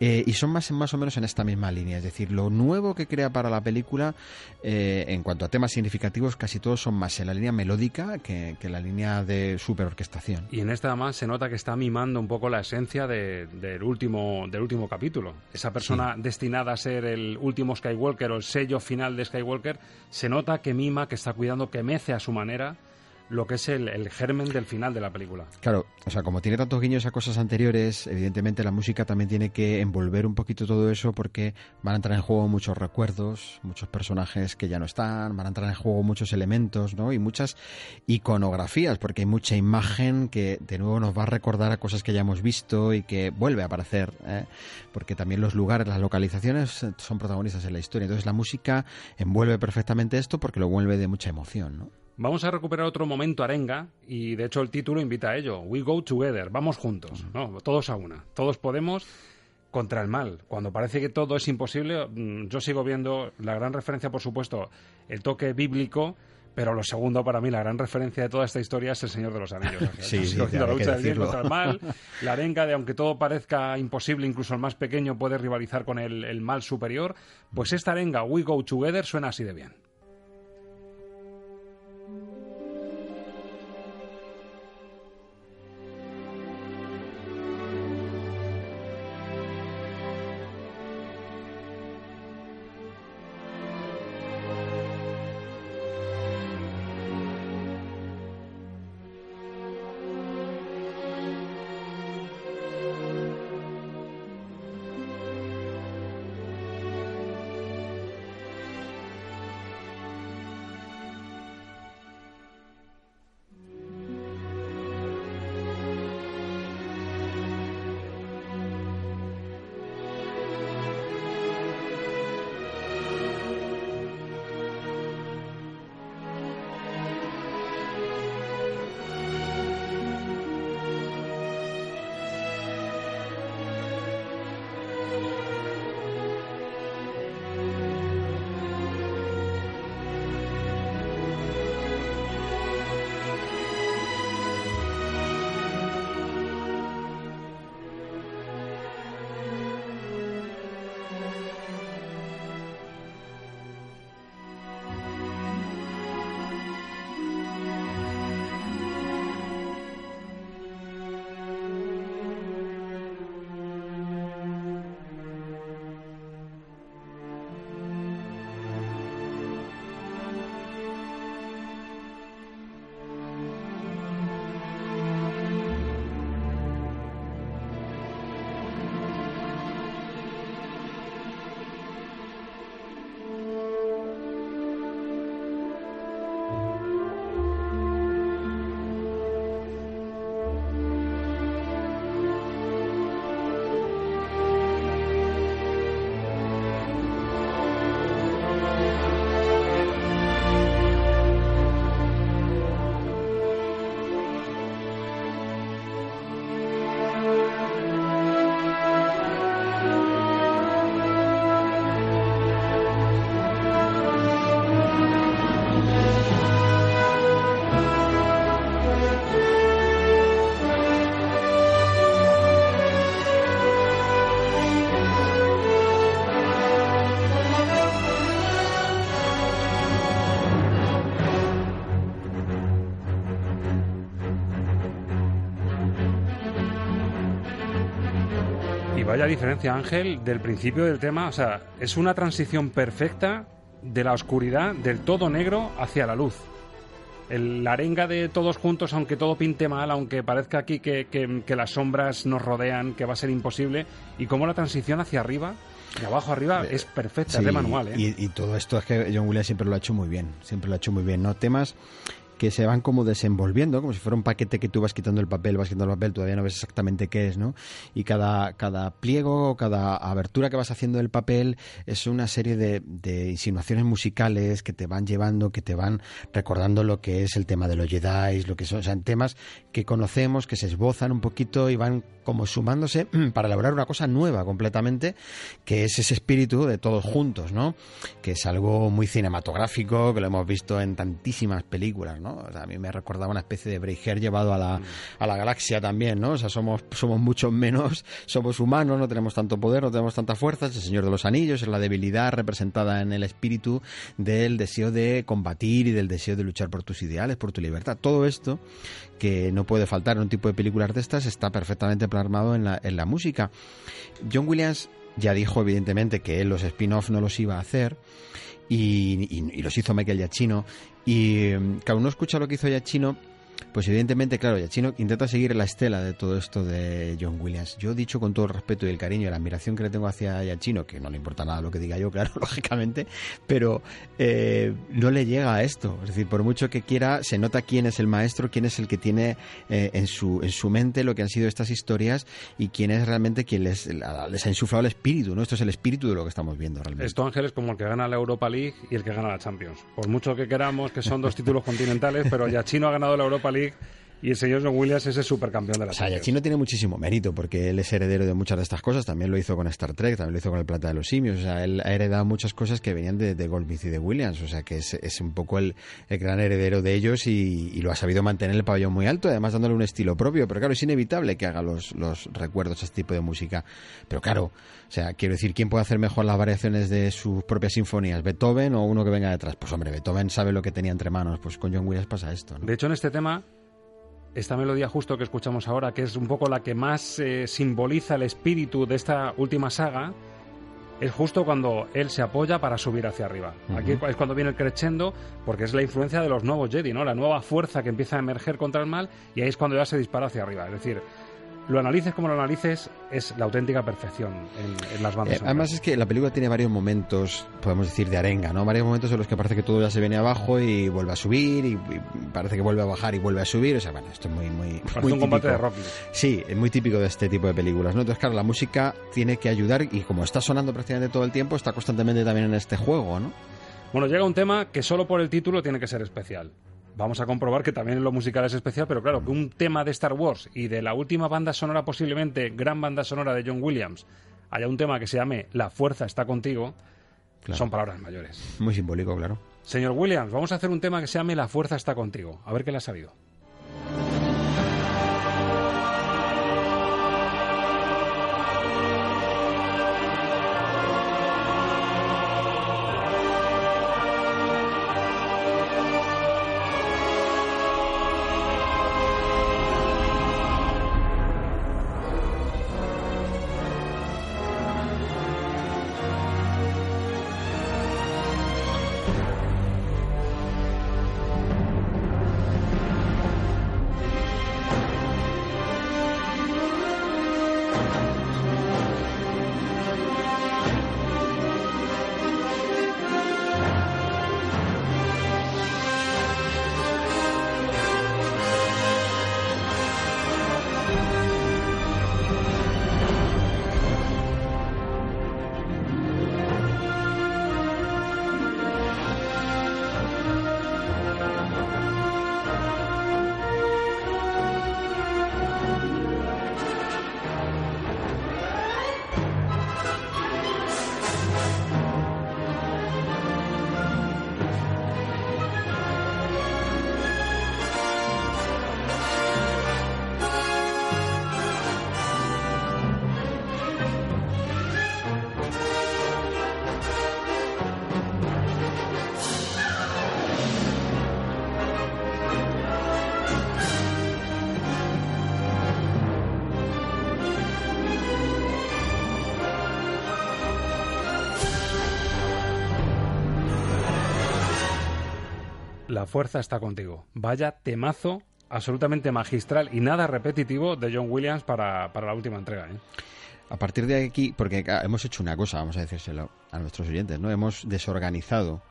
Eh, y son más, más o menos en esta misma línea. Es decir, lo nuevo que crea para la película, eh, en cuanto a temas significativos, casi todos son más en la línea melódica que, que en la línea de superorquestación. Y en esta además se nota que está mimando un poco la esencia de- del, último, del último capítulo. Esa persona destinada a ser el último Skywalker o el sello final de Skywalker, se nota que mima, que está cuidando, que mece a su manera lo que es el, el germen del final de la película. Claro, o sea, como tiene tantos guiños a cosas anteriores, evidentemente la música también tiene que envolver un poquito todo eso porque van a entrar en juego muchos recuerdos, muchos personajes que ya no están, van a entrar en juego muchos elementos, ¿no? Y muchas iconografías, porque hay mucha imagen que de nuevo nos va a recordar a cosas que ya hemos visto y que vuelve a aparecer, ¿eh? porque también los lugares, las localizaciones son protagonistas en la historia. Entonces la música envuelve perfectamente esto porque lo vuelve de mucha emoción, ¿no? Vamos a recuperar otro momento arenga y de hecho el título invita a ello. We go together, vamos juntos, ¿no? Todos a una. Todos podemos contra el mal. Cuando parece que todo es imposible, mm, yo sigo viendo la gran referencia, por supuesto, el toque bíblico, pero lo segundo para mí, la gran referencia de toda esta historia es el Señor de los Anillos. Sí, sí, la lucha del bien contra el mal, la arenga de aunque todo parezca imposible, incluso el más pequeño puede rivalizar con el, el mal superior, pues esta arenga, We go together, suena así de bien. Vaya diferencia, Ángel, del principio del tema. O sea, es una transición perfecta de la oscuridad, del todo negro, hacia la luz. El, la arenga de todos juntos, aunque todo pinte mal, aunque parezca aquí que, que- que las sombras nos rodean, que va a ser imposible, y cómo la transición hacia arriba, de abajo arriba, es perfecta, es de manual, ¿eh? y, y todo esto es que John Williams siempre lo ha hecho muy bien, siempre lo ha hecho muy bien, ¿no? Temas que se van como desenvolviendo, como si fuera un paquete que tú vas quitando el papel, vas quitando el papel, todavía no ves exactamente qué es, ¿no? Y cada, cada pliego, cada abertura que vas haciendo del papel es una serie de, de insinuaciones musicales que te van llevando, que te van recordando lo que es el tema de los Jedi, lo que son, o sea, temas que conocemos, que se esbozan un poquito y van como sumándose para elaborar una cosa nueva completamente, que es ese espíritu de todos juntos, ¿no? Que es algo muy cinematográfico, que lo hemos visto en tantísimas películas, ¿no? O sea, a mí me recordaba una especie de Breijer llevado a la, a la galaxia también, ¿no? O sea, somos, somos mucho menos, somos humanos, no tenemos tanto poder, no tenemos tanta fuerza, es el Señor de los Anillos, es la debilidad representada en el espíritu del deseo de combatir y del deseo de luchar por tus ideales, por tu libertad. Todo esto que no puede faltar en un tipo de películas de estas está perfectamente plasmado en la, en la música. John Williams ya dijo evidentemente que él los spin-off no los iba a hacer y, y, y los hizo Michael Giacchino y cada uno escucha lo que hizo Giacchino pues evidentemente, claro, Yachino intenta seguir la estela de todo esto de John Williams. Yo he dicho con todo el respeto y el cariño y la admiración que le tengo hacia Yachino, que no le importa nada lo que diga yo, claro, lógicamente, pero eh, no le llega a esto. Es decir, por mucho que quiera, se nota quién es el maestro, quién es el que tiene eh, en, su, en su mente lo que han sido estas historias y quién es realmente quien les, les ha insuflado el espíritu, ¿no? Esto es el espíritu de lo que estamos viendo realmente. Esto, Ángel, es como el que gana la Europa League y el que gana la Champions. Por mucho que queramos que son dos títulos continentales, pero Yachino ha ganado la Europa League League. Y el señor John Williams es el supercampeón de la O sea, Yachino tiene muchísimo mérito porque él es heredero de muchas de estas cosas. También lo hizo con Star Trek, también lo hizo con El Plata de los Simios. O sea, él ha heredado muchas cosas que venían de, de Goldsmith y de Williams. O sea, que es, es un poco el, el, gran heredero de ellos y, y, lo ha sabido mantener el pabellón muy alto, además dándole un estilo propio. Pero claro, es inevitable que haga los, los recuerdos a este tipo de música. Pero claro, o sea, quiero decir, ¿quién puede hacer mejor las variaciones de sus propias sinfonías? ¿Beethoven o uno que venga detrás? Pues hombre, Beethoven sabe lo que tenía entre manos. Pues con John Williams pasa esto. ¿no? De hecho, en este tema esta melodía justo que escuchamos ahora, que es un poco la que más eh, simboliza el espíritu de esta última saga, es justo cuando él se apoya para subir hacia arriba. Uh -huh. Aquí es cuando viene el crescendo, porque es la influencia de los nuevos Jedi, ¿no? La nueva fuerza que empieza a emerger contra el mal, y ahí es cuando ya se dispara hacia arriba. Es decir, lo analices como lo analices, es la auténtica perfección en, en las bandas. Eh, además es que la película tiene varios momentos, podemos decir, de arenga, ¿no? Varios momentos en los que parece que todo ya se viene abajo y vuelve a subir y, y parece que vuelve a bajar y vuelve a subir. O sea, bueno, esto es muy, muy, Parece muy un combate de Rocky. Sí, es muy típico de este tipo de películas, ¿no? Entonces, claro, la música tiene que ayudar y como está sonando prácticamente todo el tiempo, está constantemente también en este juego, ¿no? Bueno, llega un tema que solo por el título tiene que ser especial vamos a comprobar que también en lo musical es especial, pero claro, que un tema de Star Wars y de la última banda sonora, posiblemente gran banda sonora de John Williams, haya un tema que se llame La fuerza está contigo, claro. son palabras mayores. Muy simbólico, claro. Señor Williams, vamos a hacer un tema que se llame La fuerza está contigo. A ver qué le ha sabido. La fuerza está contigo. Vaya temazo absolutamente magistral y nada repetitivo de John Williams para, para la última entrega. ¿eh? A partir de aquí, porque hemos hecho una cosa, vamos a decírselo a nuestros oyentes, ¿no? Hemos desorganizado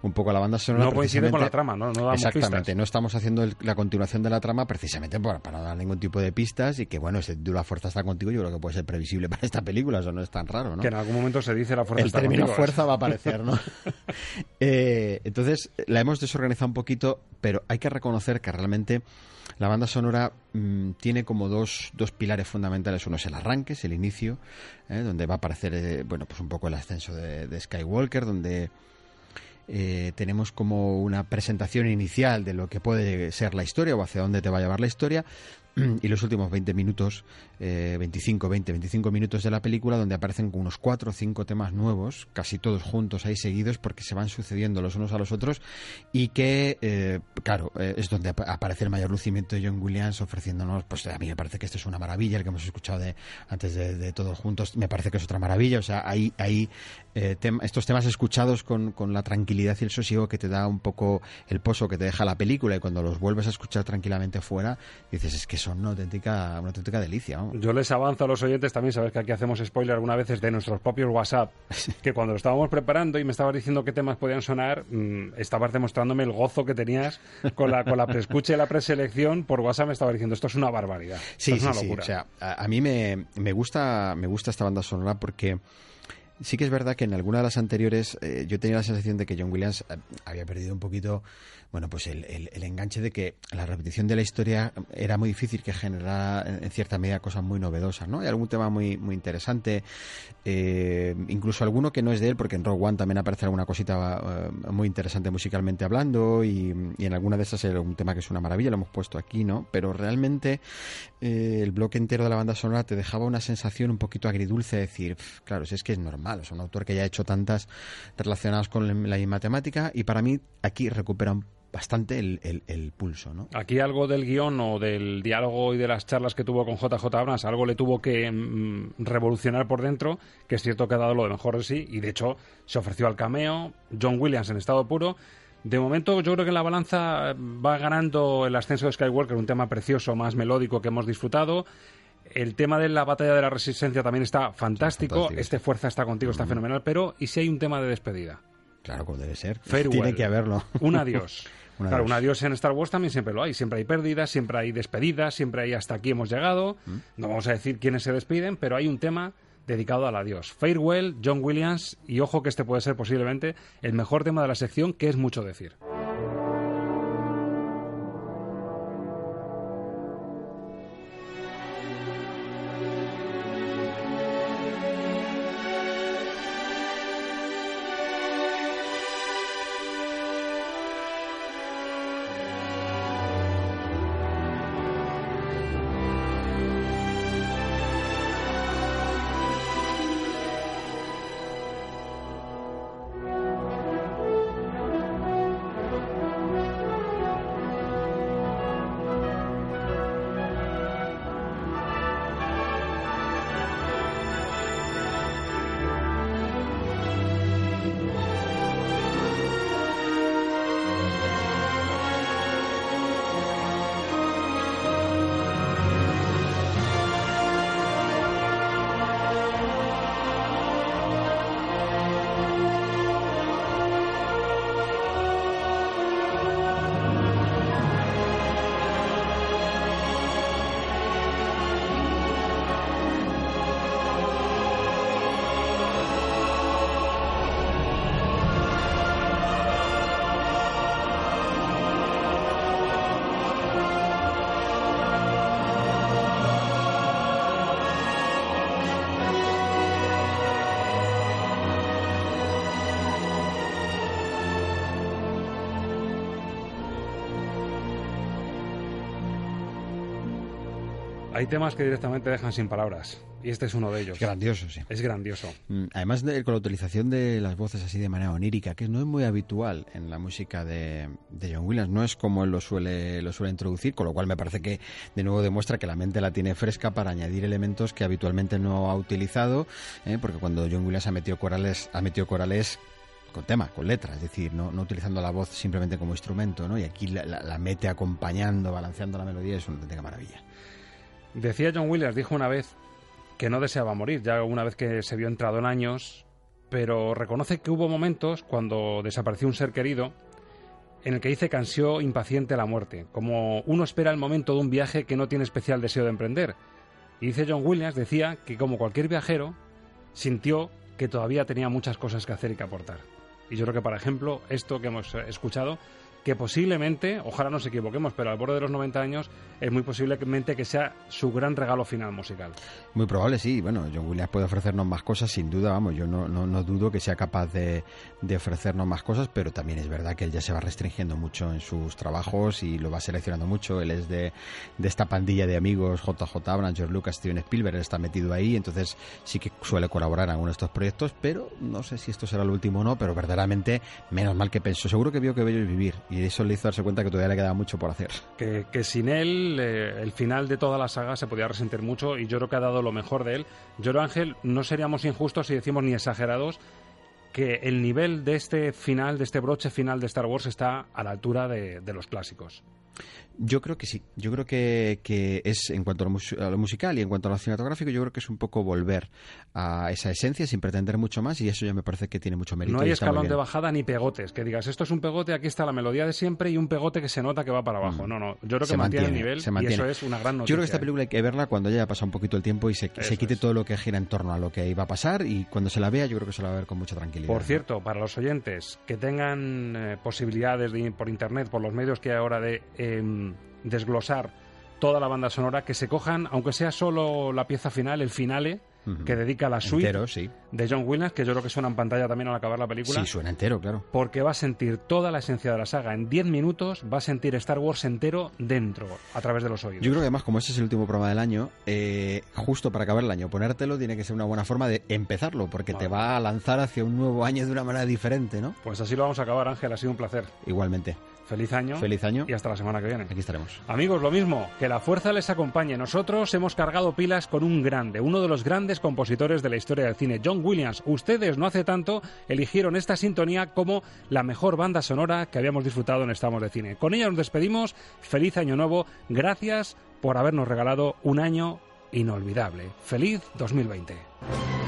un poco la banda sonora. No coincide con la trama, ¿no? no exactamente, pistas. no estamos haciendo el, la continuación de la trama precisamente para, para no dar ningún tipo de pistas y que, bueno, ese La Fuerza está contigo, yo creo que puede ser previsible para esta película, eso no es tan raro, ¿no? Que en algún momento se dice La Fuerza el está término contigo. fuerza va a aparecer, ¿no? Eh, entonces, la hemos desorganizado un poquito, pero hay que reconocer que realmente la banda sonora mm, tiene como dos, dos pilares fundamentales. Uno es el arranque, es el inicio, eh, donde va a aparecer, eh, bueno, pues un poco el ascenso de, Skywalker, donde eh, tenemos como una presentación inicial de lo que puede ser la historia o hacia dónde te va a llevar la historia y los últimos 20 minutos, eh, 25, 20, 25 minutos de la película donde aparecen unos 4 o 5 temas nuevos, casi todos juntos ahí seguidos porque se van sucediendo los unos a los otros y que, eh, claro, eh, es donde ap- aparece el mayor lucimiento de John Williams ofreciéndonos, pues a mí me parece que esto es una maravilla, el que hemos escuchado de antes de, de todos juntos, me parece que es otra maravilla, o sea, hay, hay eh, estos temas escuchados con, con la tranquilidad y el sosiego que te da un poco el pozo que te deja la película y cuando los vuelves a escuchar tranquilamente fuera, dices, es que son una auténtica, una auténtica delicia. ¿no? Yo les avanzo a los oyentes también, sabes que aquí hacemos spoiler algunas veces de nuestros propios WhatsApp, que cuando lo estábamos preparando y me estabas diciendo qué temas podían sonar, mm, estabas demostrándome el gozo que tenías con la, con la preescucha y la preselección por WhatsApp, me estabas diciendo, esto es una barbaridad. Sí, esto es sí, una sí. locura. O sea, a, a mí me, me gusta me gusta esta banda sonora porque sí que es verdad que en alguna de las anteriores eh, yo tenía la sensación de que John Williams eh, había perdido un poquito bueno pues el, el- enganche de que la repetición de la historia era muy difícil que generara en, cierta medida cosas muy novedosas no hay algún tema muy muy interesante eh, incluso alguno que no es de él porque en Rogue One también aparece alguna cosita eh, muy interesante musicalmente hablando y, y en alguna de esas era un tema que es una maravilla lo hemos puesto aquí no pero realmente eh, el bloque entero de la banda sonora te dejaba una sensación un poquito agridulce de decir, "Pf, claro, si es que es normal, es un autor que ya ha hecho tantas relacionadas con la misma temática y para mí aquí recuperan bastante el, el- el pulso, ¿no? Aquí algo del guion o del diálogo y de las charlas que tuvo con JJ Abrams, algo le tuvo que mm, revolucionar por dentro, que es cierto que ha dado lo de mejor de sí, y de hecho se ofreció al cameo, John Williams en estado puro. De momento yo creo que en la balanza va ganando el ascenso de Skywalker, un tema precioso, más melódico que hemos disfrutado. El tema de la batalla de la resistencia también está fantástico. fantástico, Este Fuerza está contigo, está fenomenal. Pero, ¿y si hay un tema de despedida? Claro, como debe ser. Farewell. Tiene que haberlo. Un adiós. Claro, adiós. un adiós en Star Wars también siempre lo hay. Siempre hay pérdidas, siempre hay despedidas, siempre hay hasta aquí hemos llegado. Mm. No vamos a decir quiénes se despiden, pero hay un tema dedicado al adiós. Farewell, John Williams, y ojo que este puede ser posiblemente el mejor tema de la sección, que es mucho decir. Temas que directamente dejan sin palabras, y este es uno de ellos. Es grandioso, sí. Es grandioso. Mm, Además de, con la utilización de las voces así de manera onírica, que no es muy habitual en la música de, de John Williams, no es como él lo suele, lo suele introducir, con lo cual me parece que de nuevo demuestra que la mente la tiene fresca para añadir elementos que habitualmente no ha utilizado, ¿eh? porque cuando John Williams ha metido corales, ha metido corales con tema, con letra, es decir, no, no utilizando la voz simplemente como instrumento, ¿no? Y aquí la, la- la mete acompañando, balanceando la melodía, es una auténtica maravilla. Decía John Williams, dijo una vez que no deseaba morir, ya una vez que se vio entrado en años, pero reconoce que hubo momentos cuando desapareció un ser querido en el que dice que ansió impaciente la muerte, como uno espera el momento de un viaje que no tiene especial deseo de emprender. Y dice John Williams, decía que como cualquier viajero, sintió que todavía tenía muchas cosas que hacer y que aportar. Y yo creo que, por ejemplo, esto que hemos eh, escuchado que posiblemente, ojalá nos equivoquemos, pero al borde de los 90 años es muy posiblemente que sea su gran regalo final musical. Muy probable, sí. Bueno, John Williams puede ofrecernos más cosas, sin duda, vamos, yo no, no, dudo que sea capaz de, de, ofrecernos más cosas, pero también es verdad que él ya se va restringiendo mucho en sus trabajos y lo va seleccionando mucho. Él es de, de esta pandilla de amigos, JJ Abrams, George Lucas, Steven Spielberg, está metido ahí, entonces sí que suele colaborar en algunos de estos proyectos, pero no sé si esto será el último o no, pero verdaderamente, menos mal que pensó, seguro que vio que Bello vivir y eso le hizo darse cuenta que todavía le quedaba mucho por hacer. Que, sin él, eh, el final de toda la saga se podía resentir mucho y yo creo que ha dado lo mejor de él. Yo Ángel, no seríamos injustos si decimos ni exagerados que el nivel de este final, de este broche final de Star Wars está a la altura de los clásicos. Yo creo que sí. Yo creo que, que es, en cuanto a lo, musical y en cuanto a lo cinematográfico, yo creo que es un poco volver a esa esencia sin pretender mucho más y eso ya me parece que tiene mucho mérito. No hay escalón de bajada ni pegotes. Que digas, esto es un pegote, aquí está la melodía de siempre y un pegote que se nota que va para abajo. Mm. No, no. Yo creo que mantiene, el nivel y eso es una gran noticia. Yo creo que esta película hay que verla cuando ya ha pasado un poquito el tiempo y se, se quite todo lo que gira en torno a lo que iba a pasar y cuando se la vea yo creo que se la va a ver con mucha tranquilidad. Por cierto, para los oyentes que tengan eh, posibilidades de por internet, por los medios que hay ahora de... Em, desglosar toda la banda sonora, que se cojan, aunque sea solo la pieza final, el finale, que dedica la suite de John Williams, que yo creo que suena en pantalla también al acabar la película. Sí, suena entero, claro. Porque va a sentir toda la esencia de la saga en 10 minutos, va a sentir Star Wars entero dentro, a través de los oídos. Yo creo que además, como este es el último programa del año, eh, justo para acabar el año, ponértelo tiene que ser una buena forma de empezarlo, porque te va a lanzar hacia un nuevo año de una manera diferente, ¿no? Pues así lo vamos a acabar, Ángel, ha sido un placer. Igualmente. Feliz año. Feliz año. Y hasta la semana que viene. Aquí estaremos. Amigos, lo mismo. Que la fuerza les acompañe. Nosotros hemos cargado pilas con un grande, uno de los grandes compositores de la historia del cine, John Williams. Ustedes no hace tanto eligieron esta sintonía como la mejor banda sonora que habíamos disfrutado en Estamos de Cine. Con ella nos despedimos. Feliz año nuevo. Gracias por habernos regalado un año inolvidable. Feliz 2020.